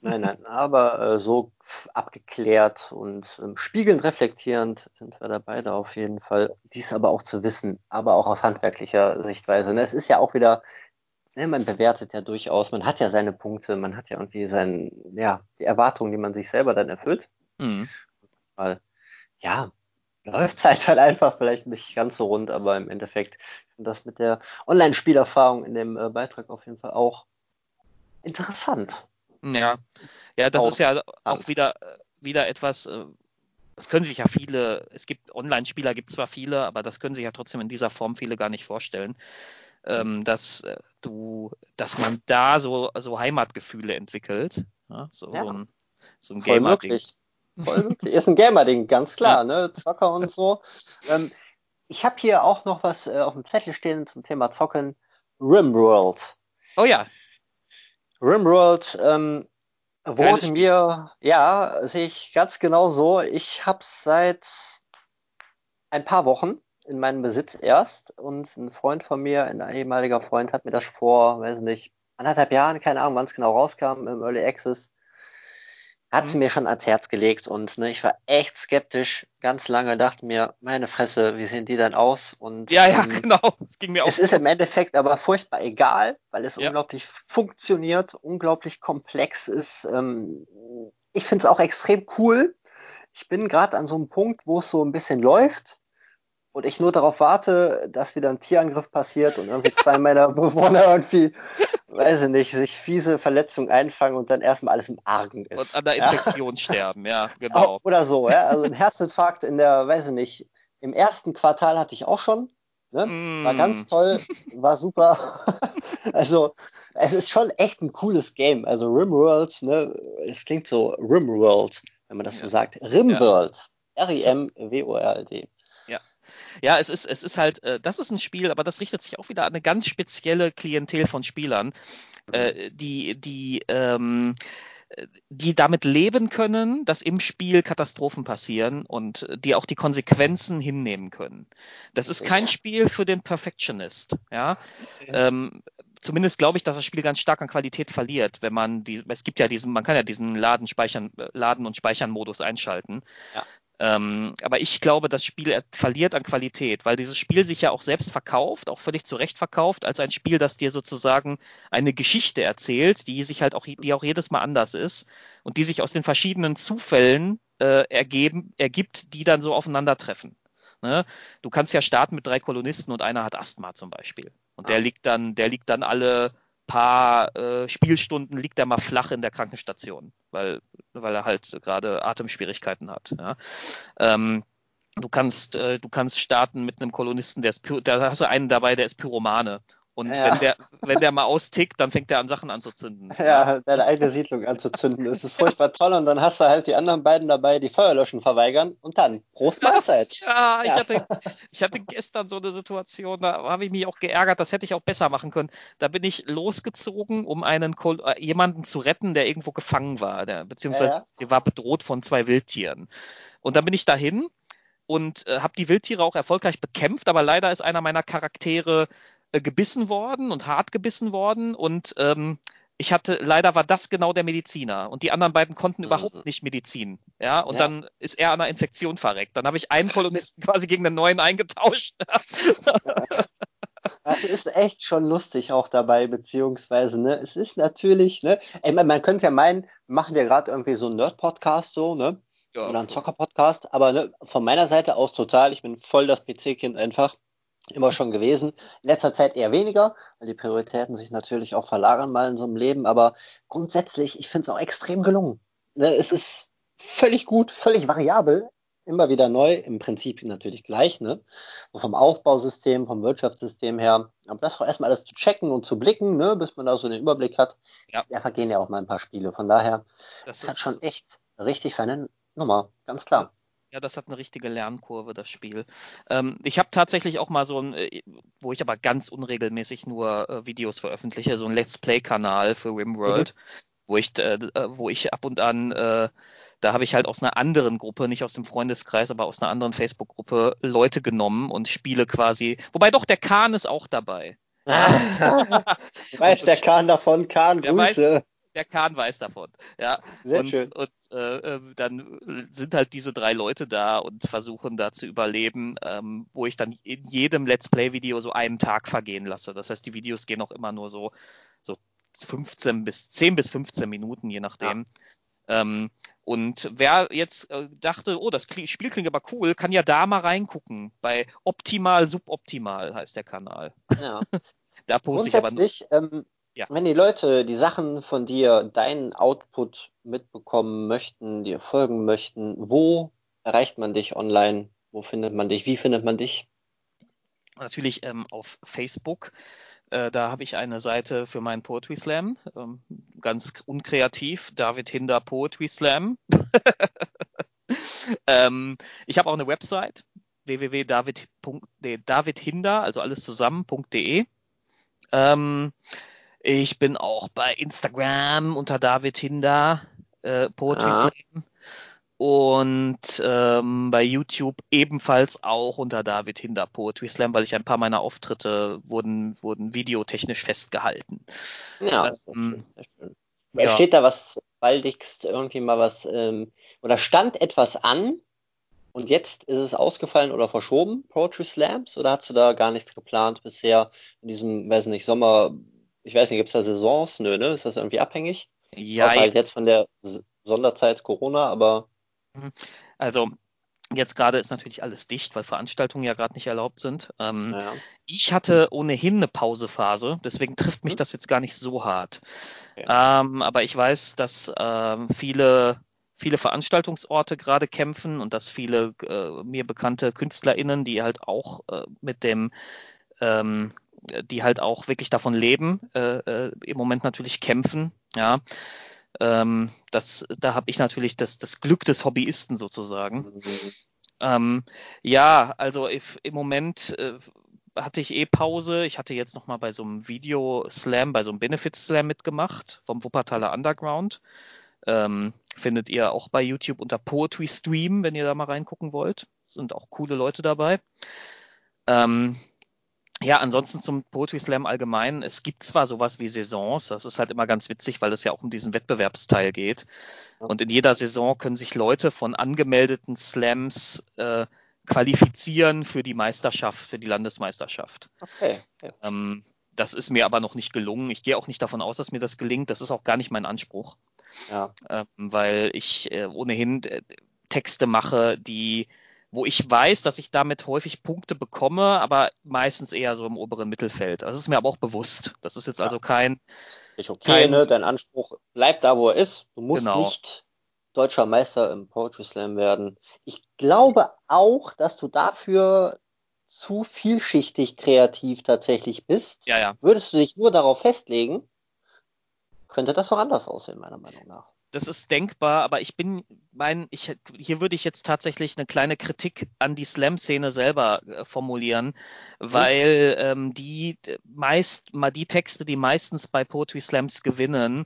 Nein, nein, aber äh, so abgeklärt und ähm, spiegelnd reflektierend sind wir dabei da auf jeden Fall. Dies aber auch zu wissen, aber auch aus handwerklicher Sichtweise. Ne? Es ist ja auch wieder, ne, man bewertet ja durchaus, man hat ja seine Punkte, man hat ja irgendwie sein, ja, die Erwartungen, die man sich selber dann erfüllt. Mhm. Weil, ja, läuft es halt, halt einfach vielleicht nicht ganz so rund, aber im Endeffekt finde das mit der Online-Spielerfahrung in dem äh, Beitrag auf jeden Fall auch interessant. Ja, ja, das auch ist ja auch wieder, wieder etwas, äh, das können sich ja viele, es gibt Online-Spieler, gibt zwar viele, aber das können sich ja trotzdem in dieser Form viele gar nicht vorstellen, ähm, dass äh, du, dass man da so, so Heimatgefühle entwickelt. So, ja. so ein, so ein Gamer-Ding. Ist ein Gamer-Ding, ganz klar, ja. ne? Zocker und so. Ähm, ich habe hier auch noch was äh, auf dem Zettel stehen zum Thema Zocken. Rimworld. Oh ja, Rimworld, ähm, Wurde mir, ja, sehe ich ganz genau so. Ich habe es seit ein paar Wochen in meinem Besitz erst und ein Freund von mir, ein ehemaliger Freund, hat mir das vor, weiß nicht, anderthalb Jahren, keine Ahnung, wann es genau rauskam, im Early Access, hat sie mhm. mir schon ans Herz gelegt und ne, ich war echt skeptisch ganz lange, dachte mir, meine Fresse, wie sehen die denn aus? Und ja, ja, ähm, genau, es ging mir auch. Es so. ist im Endeffekt aber furchtbar egal, weil es ja. unglaublich funktioniert, unglaublich komplex ist. Ähm, ich finde es auch extrem cool. Ich bin gerade an so einem Punkt, wo es so ein bisschen läuft und ich nur darauf warte, dass wieder ein Tierangriff passiert und irgendwie zwei meiner Bewohner irgendwie, weiß ich nicht, sich fiese Verletzungen einfangen und dann erstmal alles im Argen ist. Und an der Infektion ja. sterben, ja, genau. Oder so, ja. Also ein Herzinfarkt in der, weiß ich nicht, im ersten Quartal hatte ich auch schon. Ne? Mm. War ganz toll, war super. also, es ist schon echt ein cooles Game. Also Rimworld, ne, es klingt so Rimworld, wenn man das ja. so sagt. Rimworld. R-I-M-W-O-R-L-D. Ja, es ist, es ist halt, äh, das ist ein Spiel, aber das richtet sich auch wieder an eine ganz spezielle Klientel von Spielern, äh, die, die, ähm, die damit leben können, dass im Spiel Katastrophen passieren und die auch die Konsequenzen hinnehmen können. Das ist kein Spiel für den Perfectionist. Ja, ähm, zumindest glaube ich, dass das Spiel ganz stark an Qualität verliert, wenn man die, es gibt ja diesen, man kann ja diesen Laden speichern, Laden und Speichern Modus einschalten. Ja. Ähm, aber ich glaube, das Spiel verliert an Qualität, weil dieses Spiel sich ja auch selbst verkauft, auch völlig zu Recht verkauft, als ein Spiel, das dir sozusagen eine Geschichte erzählt, die sich halt auch, die auch jedes Mal anders ist und die sich aus den verschiedenen Zufällen äh, ergeben, ergibt, die dann so aufeinandertreffen. Ne? Du kannst ja starten mit drei Kolonisten und einer hat Asthma zum Beispiel. Und der ah. liegt dann, der liegt dann alle paar äh, Spielstunden liegt er mal flach in der Krankenstation, weil, weil er halt gerade Atemschwierigkeiten hat. Ja. Ähm, du kannst, äh, du kannst starten mit einem Kolonisten, der ist, da hast du einen dabei, der ist Pyromane und ja. wenn, der, wenn der mal austickt, dann fängt der an, Sachen anzuzünden. Ja, deine eigene Siedlung anzuzünden. Das ist furchtbar toll. Und dann hast du halt die anderen beiden dabei, die Feuerlöschen verweigern. Und dann, Prost Mahlzeit. Ja, ja, Ich, hatte, ich hatte gestern so eine Situation, da habe ich mich auch geärgert. Das hätte ich auch besser machen können. Da bin ich losgezogen, um einen äh, jemanden zu retten, der irgendwo gefangen war. Der, beziehungsweise ja, der war bedroht von zwei Wildtieren. Und dann bin ich dahin und äh, habe die Wildtiere auch erfolgreich bekämpft, aber leider ist einer meiner Charaktere gebissen worden und hart gebissen worden und ähm, ich hatte, leider war das genau der Mediziner und die anderen beiden konnten mhm. überhaupt nicht Medizin. Ja, und ja. dann ist er an einer Infektion verreckt. Dann habe ich einen Kolonisten quasi gegen den neuen eingetauscht. Das ist echt schon lustig auch dabei, beziehungsweise, ne, es ist natürlich, ne, ey, man, man könnte ja meinen, machen wir gerade irgendwie so einen Nerd-Podcast so, ne, ja, oder einen Zocker-Podcast, aber ne, von meiner Seite aus total, ich bin voll das PC-Kind einfach immer schon gewesen. In letzter Zeit eher weniger, weil die Prioritäten sich natürlich auch verlagern mal in so einem Leben. Aber grundsätzlich, ich finde es auch extrem gelungen. Ne, es ist völlig gut, völlig variabel, immer wieder neu, im Prinzip natürlich gleich, ne? So vom Aufbausystem, vom Wirtschaftssystem her. Aber das war erstmal alles zu checken und zu blicken, ne? bis man da so den Überblick hat. Ja, da vergehen ja auch mal ein paar Spiele. Von daher, das, das hat schon echt richtig feine Nummer, ganz klar. Ja, das hat eine richtige Lernkurve, das Spiel. Ähm, ich habe tatsächlich auch mal so ein, äh, wo ich aber ganz unregelmäßig nur äh, Videos veröffentliche, so ein Let's Play-Kanal für Rimworld, mhm. wo ich, äh, äh, wo ich ab und an, äh, da habe ich halt aus einer anderen Gruppe, nicht aus dem Freundeskreis, aber aus einer anderen Facebook-Gruppe Leute genommen und spiele quasi, wobei doch der Kahn ist auch dabei. weiß der Kahn davon, Kahn, Grüße. Weiß, der Kahn weiß davon. Ja. Sehr und, schön. und äh, ähm, dann sind halt diese drei Leute da und versuchen da zu überleben, ähm, wo ich dann in jedem Let's Play-Video so einen Tag vergehen lasse. Das heißt, die Videos gehen auch immer nur so, so 15 bis 10 bis 15 Minuten, je nachdem. Ja. Ähm, und wer jetzt äh, dachte, oh, das Spiel klingt aber cool, kann ja da mal reingucken. Bei Optimal, Suboptimal heißt der Kanal. Ja. da poste ich aber nur. Ähm, ja. Wenn die Leute die Sachen von dir, deinen Output mitbekommen möchten, dir folgen möchten, wo erreicht man dich online? Wo findet man dich? Wie findet man dich? Natürlich ähm, auf Facebook. Äh, da habe ich eine Seite für meinen Poetry Slam. Ähm, ganz unkreativ. David Hinder Poetry Slam. ähm, ich habe auch eine Website www.davidhinder, also alles zusammen.de. Ähm, Ich bin auch bei Instagram unter David Hinder, äh, Poetry ah. Slam. Und ähm, bei YouTube ebenfalls auch unter David Hinder Poetry Slam, weil ich ein paar meiner Auftritte wurden, wurden videotechnisch festgehalten. Ja, ähm, sehr schön. Ja. Steht da was baldigst irgendwie mal was ähm, oder stand etwas an und jetzt ist es ausgefallen oder verschoben, Poetry Slams, oder hast du da gar nichts geplant bisher in diesem, weiß nicht, Sommer, ich weiß nicht, gibt es da Saisons? Nö, ne? Ist das irgendwie abhängig? Ja. Außer halt jetzt von der Sonderzeit Corona, aber. Mhm. Also, Jetzt gerade ist natürlich alles dicht, weil Veranstaltungen ja gerade nicht erlaubt sind. Ähm, ja. Ich hatte ohnehin eine Pausephase, deswegen trifft mich mhm. das jetzt gar nicht so hart. Okay. Ähm, aber ich weiß, dass ähm, viele, viele Veranstaltungsorte gerade kämpfen und dass viele äh, mir bekannte KünstlerInnen, die halt auch äh, mit dem ähm, die halt auch wirklich davon leben, äh, äh, im Moment natürlich kämpfen. Ja, ähm, das, da habe ich natürlich das, das Glück des Hobbyisten sozusagen. Mhm. Ähm, ja, also if, im Moment äh, hatte ich eh Pause. Ich hatte jetzt noch mal bei so einem Video-Slam, bei so einem Benefit-Slam mitgemacht vom Wuppertaler Underground. Ähm, findet ihr auch bei YouTube unter Poetry Stream, wenn ihr da mal reingucken wollt. Sind auch coole Leute dabei. Ähm, ja, ansonsten zum Poetry Slam allgemein. Es gibt zwar sowas wie Saisons, das ist halt immer ganz witzig, weil es ja auch um diesen Wettbewerbsteil geht. Und in jeder Saison können sich Leute von angemeldeten Slams äh, qualifizieren für die Meisterschaft, für die Landesmeisterschaft. Okay. Ähm, das ist mir aber noch nicht gelungen. Ich gehe auch nicht davon aus, dass mir das gelingt. Das ist auch gar nicht mein Anspruch. Ja. Ähm, weil ich äh, ohnehin äh, Texte mache, die wo ich weiß, dass ich damit häufig Punkte bekomme, aber meistens eher so im oberen Mittelfeld. Das ist mir aber auch bewusst. Das ist jetzt ja. also kein. Ich okay, kein, ne? Dein Anspruch bleibt da, wo er ist. Du musst genau. nicht deutscher Meister im Poetry Slam werden. Ich glaube auch, dass du dafür zu vielschichtig kreativ tatsächlich bist. Ja, ja. Würdest du dich nur darauf festlegen, könnte das doch anders aussehen, meiner Meinung nach das ist denkbar, aber ich bin mein, ich, hier würde ich jetzt tatsächlich eine kleine Kritik an die Slam-Szene selber äh, formulieren, mhm. weil ähm, die meist, mal die Texte, die meistens bei Poetry Slams gewinnen,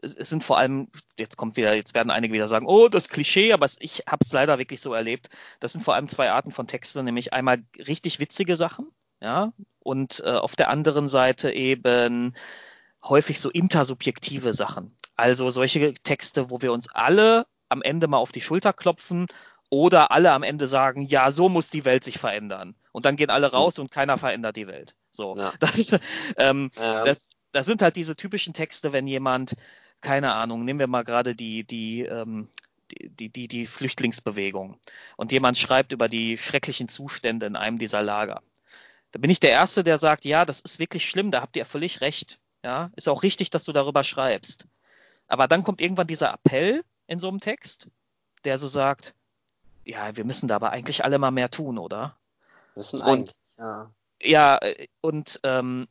es, es sind vor allem, jetzt kommt wieder, jetzt werden einige wieder sagen, oh, das Klischee, aber ich habe es leider wirklich so erlebt. Das sind vor allem zwei Arten von Texten, nämlich einmal richtig witzige Sachen, ja, und äh, auf der anderen Seite eben häufig so intersubjektive Sachen. Also solche Texte, wo wir uns alle am Ende mal auf die Schulter klopfen oder alle am Ende sagen, ja, so muss die Welt sich verändern. Und dann gehen alle raus und keiner verändert die Welt. So, ja. das, ähm, ja. das, das sind halt diese typischen Texte, wenn jemand, keine Ahnung, nehmen wir mal gerade die, die, ähm, die, die, die Flüchtlingsbewegung und jemand schreibt über die schrecklichen Zustände in einem dieser Lager. Da bin ich der Erste, der sagt, ja, das ist wirklich schlimm, da habt ihr völlig recht. Ja, ist auch richtig, dass du darüber schreibst. Aber dann kommt irgendwann dieser Appell in so einem Text, der so sagt, ja, wir müssen da aber eigentlich alle mal mehr tun, oder? Müssen eigentlich, ja. Ja, und ähm,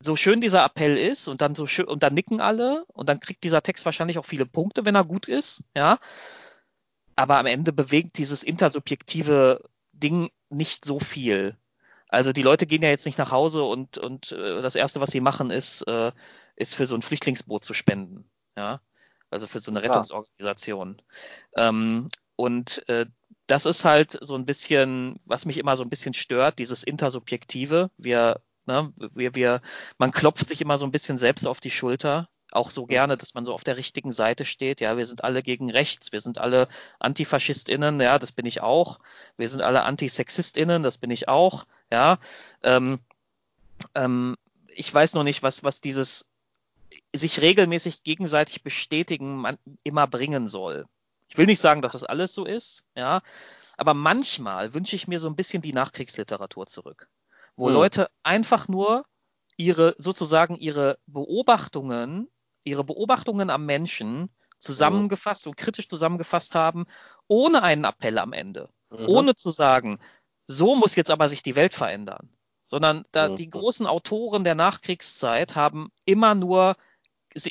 so schön dieser Appell ist und dann so schön und dann nicken alle und dann kriegt dieser Text wahrscheinlich auch viele Punkte, wenn er gut ist, ja. Aber am Ende bewegt dieses intersubjektive Ding nicht so viel. Also die Leute gehen ja jetzt nicht nach Hause und, und äh, das Erste, was sie machen, ist, äh, ist für so ein Flüchtlingsboot zu spenden. Ja, also für so eine Rettungsorganisation. Ja. Ähm, und äh, das ist halt so ein bisschen, was mich immer so ein bisschen stört, dieses Intersubjektive. Wir, ne, wir, wir, man klopft sich immer so ein bisschen selbst auf die Schulter auch so gerne, dass man so auf der richtigen Seite steht. Ja, wir sind alle gegen rechts, wir sind alle AntifaschistInnen, ja, das bin ich auch. Wir sind alle AntisexistInnen, das bin ich auch. Ja, ähm, ähm, ich weiß noch nicht, was, was dieses sich regelmäßig gegenseitig bestätigen man immer bringen soll. Ich will nicht sagen, dass das alles so ist, ja, aber manchmal wünsche ich mir so ein bisschen die Nachkriegsliteratur zurück, wo hm. Leute einfach nur ihre sozusagen ihre Beobachtungen ihre Beobachtungen am Menschen zusammengefasst und kritisch zusammengefasst haben, ohne einen Appell am Ende. Mhm. Ohne zu sagen, so muss jetzt aber sich die Welt verändern. Sondern da mhm. die großen Autoren der Nachkriegszeit haben immer nur,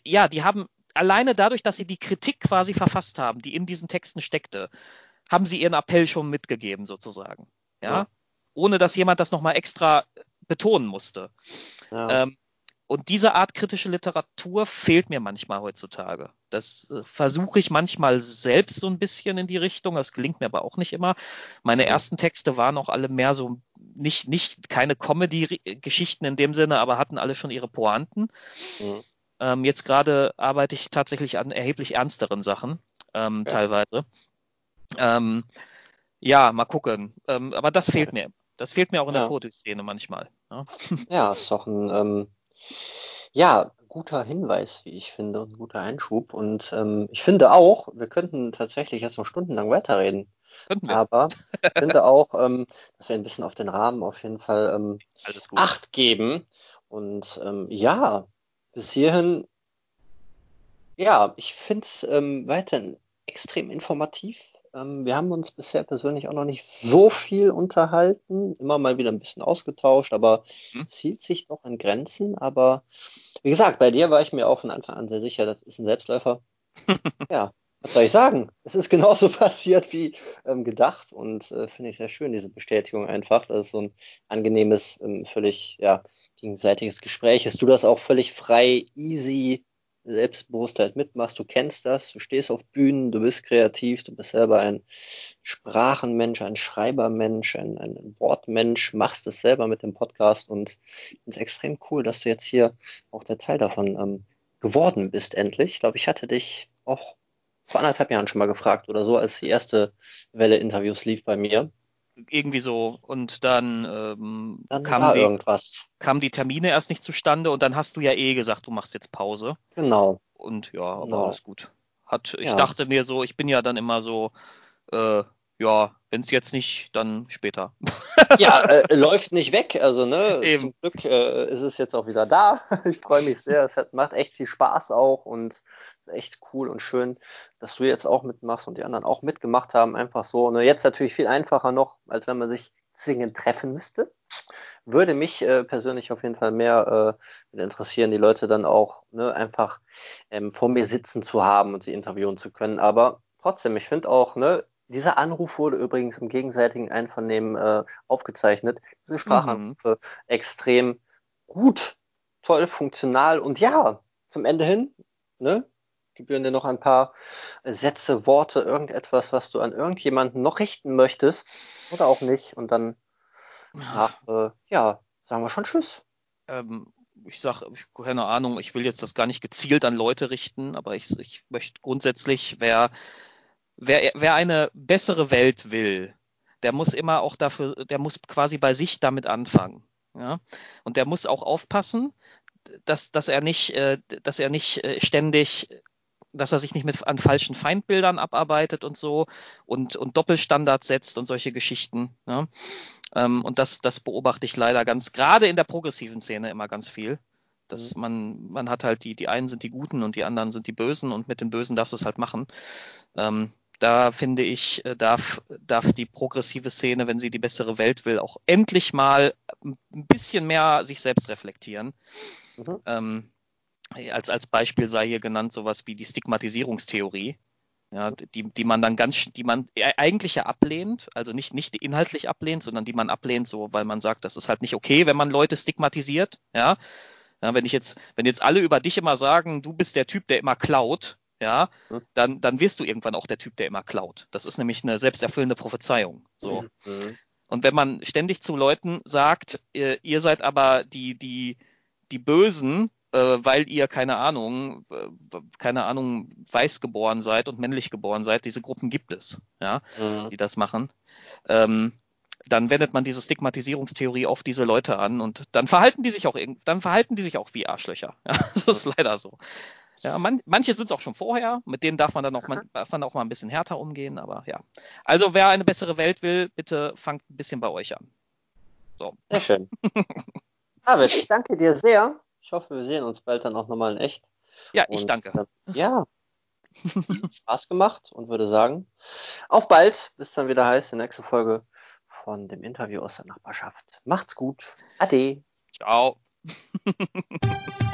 ja, die haben alleine dadurch, dass sie die Kritik quasi verfasst haben, die in diesen Texten steckte, haben sie ihren Appell schon mitgegeben, sozusagen. Ja. ja. Ohne dass jemand das nochmal extra betonen musste. Ja. Ähm, und diese Art kritische Literatur fehlt mir manchmal heutzutage. Das äh, versuche ich manchmal selbst so ein bisschen in die Richtung. Das gelingt mir aber auch nicht immer. Meine ersten Texte waren auch alle mehr so nicht, nicht keine Comedy-Geschichten in dem Sinne, aber hatten alle schon ihre Pointen. Mhm. Ähm, jetzt gerade arbeite ich tatsächlich an erheblich ernsteren Sachen, ähm, ja. teilweise. Ähm, ja, mal gucken. Ähm, aber das fehlt mir. Das fehlt mir auch in ja. der Poetry-Szene manchmal. Ja, ja ist doch ein ähm, ja, guter Hinweis, wie ich finde, ein guter Einschub. Und ähm, ich finde auch, wir könnten tatsächlich jetzt noch stundenlang weiterreden. Könnten wir. Aber ich finde auch, ähm, dass wir ein bisschen auf den Rahmen auf jeden Fall ähm, Acht geben. Und ähm, ja, bis hierhin, ja, ich finde es ähm, weiterhin extrem informativ. Ähm, wir haben uns bisher persönlich auch noch nicht so viel unterhalten, immer mal wieder ein bisschen ausgetauscht, aber hm. es hielt sich doch in Grenzen. Aber wie gesagt, bei dir war ich mir auch von Anfang an sehr sicher, das ist ein Selbstläufer. ja, was soll ich sagen? Es ist genauso passiert wie ähm, gedacht und äh, finde ich sehr schön, diese Bestätigung einfach. Das ist so ein angenehmes, ähm, völlig ja, gegenseitiges Gespräch. Hast du das auch völlig frei, easy selbstbewusst halt mitmachst, du kennst das, du stehst auf Bühnen, du bist kreativ, du bist selber ein Sprachenmensch, ein Schreibermensch, ein, ein Wortmensch, machst es selber mit dem Podcast und ich finde es extrem cool, dass du jetzt hier auch der Teil davon ähm, geworden bist, endlich. Ich glaube, ich hatte dich auch vor anderthalb Jahren schon mal gefragt oder so, als die erste Welle Interviews lief bei mir irgendwie so und dann, ähm, dann kam, die, irgendwas. kamen die Termine erst nicht zustande und dann hast du ja eh gesagt, du machst jetzt Pause. Genau. Und ja, aber genau. alles gut. Hat, ich ja. dachte mir so, ich bin ja dann immer so, äh, ja, wenn es jetzt nicht, dann später. Ja, äh, läuft nicht weg. Also, ne, Eben. zum Glück äh, ist es jetzt auch wieder da. Ich freue mich sehr. Es hat, macht echt viel Spaß auch und ist echt cool und schön, dass du jetzt auch mitmachst und die anderen auch mitgemacht haben. Einfach so. Ne, jetzt natürlich viel einfacher noch, als wenn man sich zwingend treffen müsste. Würde mich äh, persönlich auf jeden Fall mehr äh, interessieren, die Leute dann auch ne, einfach ähm, vor mir sitzen zu haben und sie interviewen zu können. Aber trotzdem, ich finde auch, ne, dieser Anruf wurde übrigens im gegenseitigen Einvernehmen äh, aufgezeichnet. Diese Sprachanrufe mhm. extrem gut, toll, funktional und ja, zum Ende hin, ne, gebühren dir noch ein paar Sätze, Worte, irgendetwas, was du an irgendjemanden noch richten möchtest oder auch nicht und dann nach, äh, ja, sagen wir schon Tschüss. Ähm, ich sage, keine Ahnung, ich will jetzt das gar nicht gezielt an Leute richten, aber ich, ich möchte grundsätzlich, wer wer, wer eine bessere Welt will, der muss immer auch dafür, der muss quasi bei sich damit anfangen. Ja? Und der muss auch aufpassen, dass, dass er nicht, äh, dass er nicht äh, ständig dass er sich nicht mit an falschen Feindbildern abarbeitet und so und, und Doppelstandards setzt und solche Geschichten. Ähm, und das, das beobachte ich leider ganz, gerade in der progressiven Szene immer ganz viel. Dass mhm. man, man hat halt die, die einen sind die Guten und die anderen sind die Bösen und mit den Bösen darfst du es halt machen. Ähm, da finde ich, äh, darf, darf die progressive Szene, wenn sie die bessere Welt will, auch endlich mal ein bisschen mehr sich selbst reflektieren. Mhm. Ähm, als, als Beispiel sei hier genannt sowas wie die Stigmatisierungstheorie, ja, die, die man dann ganz, die man e, eigentlich ja ablehnt, also nicht, nicht inhaltlich ablehnt, sondern die man ablehnt, so, weil man sagt, das ist halt nicht okay, wenn man Leute stigmatisiert, ja. ja wenn ich jetzt, wenn jetzt alle über dich immer sagen, du bist der Typ, der immer klaut, ja, hm. dann, dann wirst du irgendwann auch der Typ, der immer klaut. Das ist nämlich eine selbsterfüllende Prophezeiung. So. Mhm. Und wenn man ständig zu Leuten sagt, ihr, ihr seid aber die, die, die Bösen, äh, weil ihr, keine Ahnung, äh, keine Ahnung, weiß geboren seid und männlich geboren seid, diese Gruppen gibt es, ja, mhm. die das machen. Ähm, dann wendet man diese Stigmatisierungstheorie auf diese Leute an und dann verhalten die sich auch dann verhalten die sich auch wie Arschlöcher. Ja, das ist leider so. Ja, man, manche sind es auch schon vorher, mit denen darf man dann auch, man, darf man auch mal ein bisschen härter umgehen, aber ja. Also wer eine bessere Welt will, bitte fangt ein bisschen bei euch an. So. Sehr schön. David, ich danke dir sehr. Ich hoffe, wir sehen uns bald dann auch nochmal in echt. Ja, ich und, danke. Äh, ja. Spaß gemacht und würde sagen, auf bald, bis dann wieder heißt, die nächste Folge von dem Interview aus der Nachbarschaft. Macht's gut. Ade. Ciao.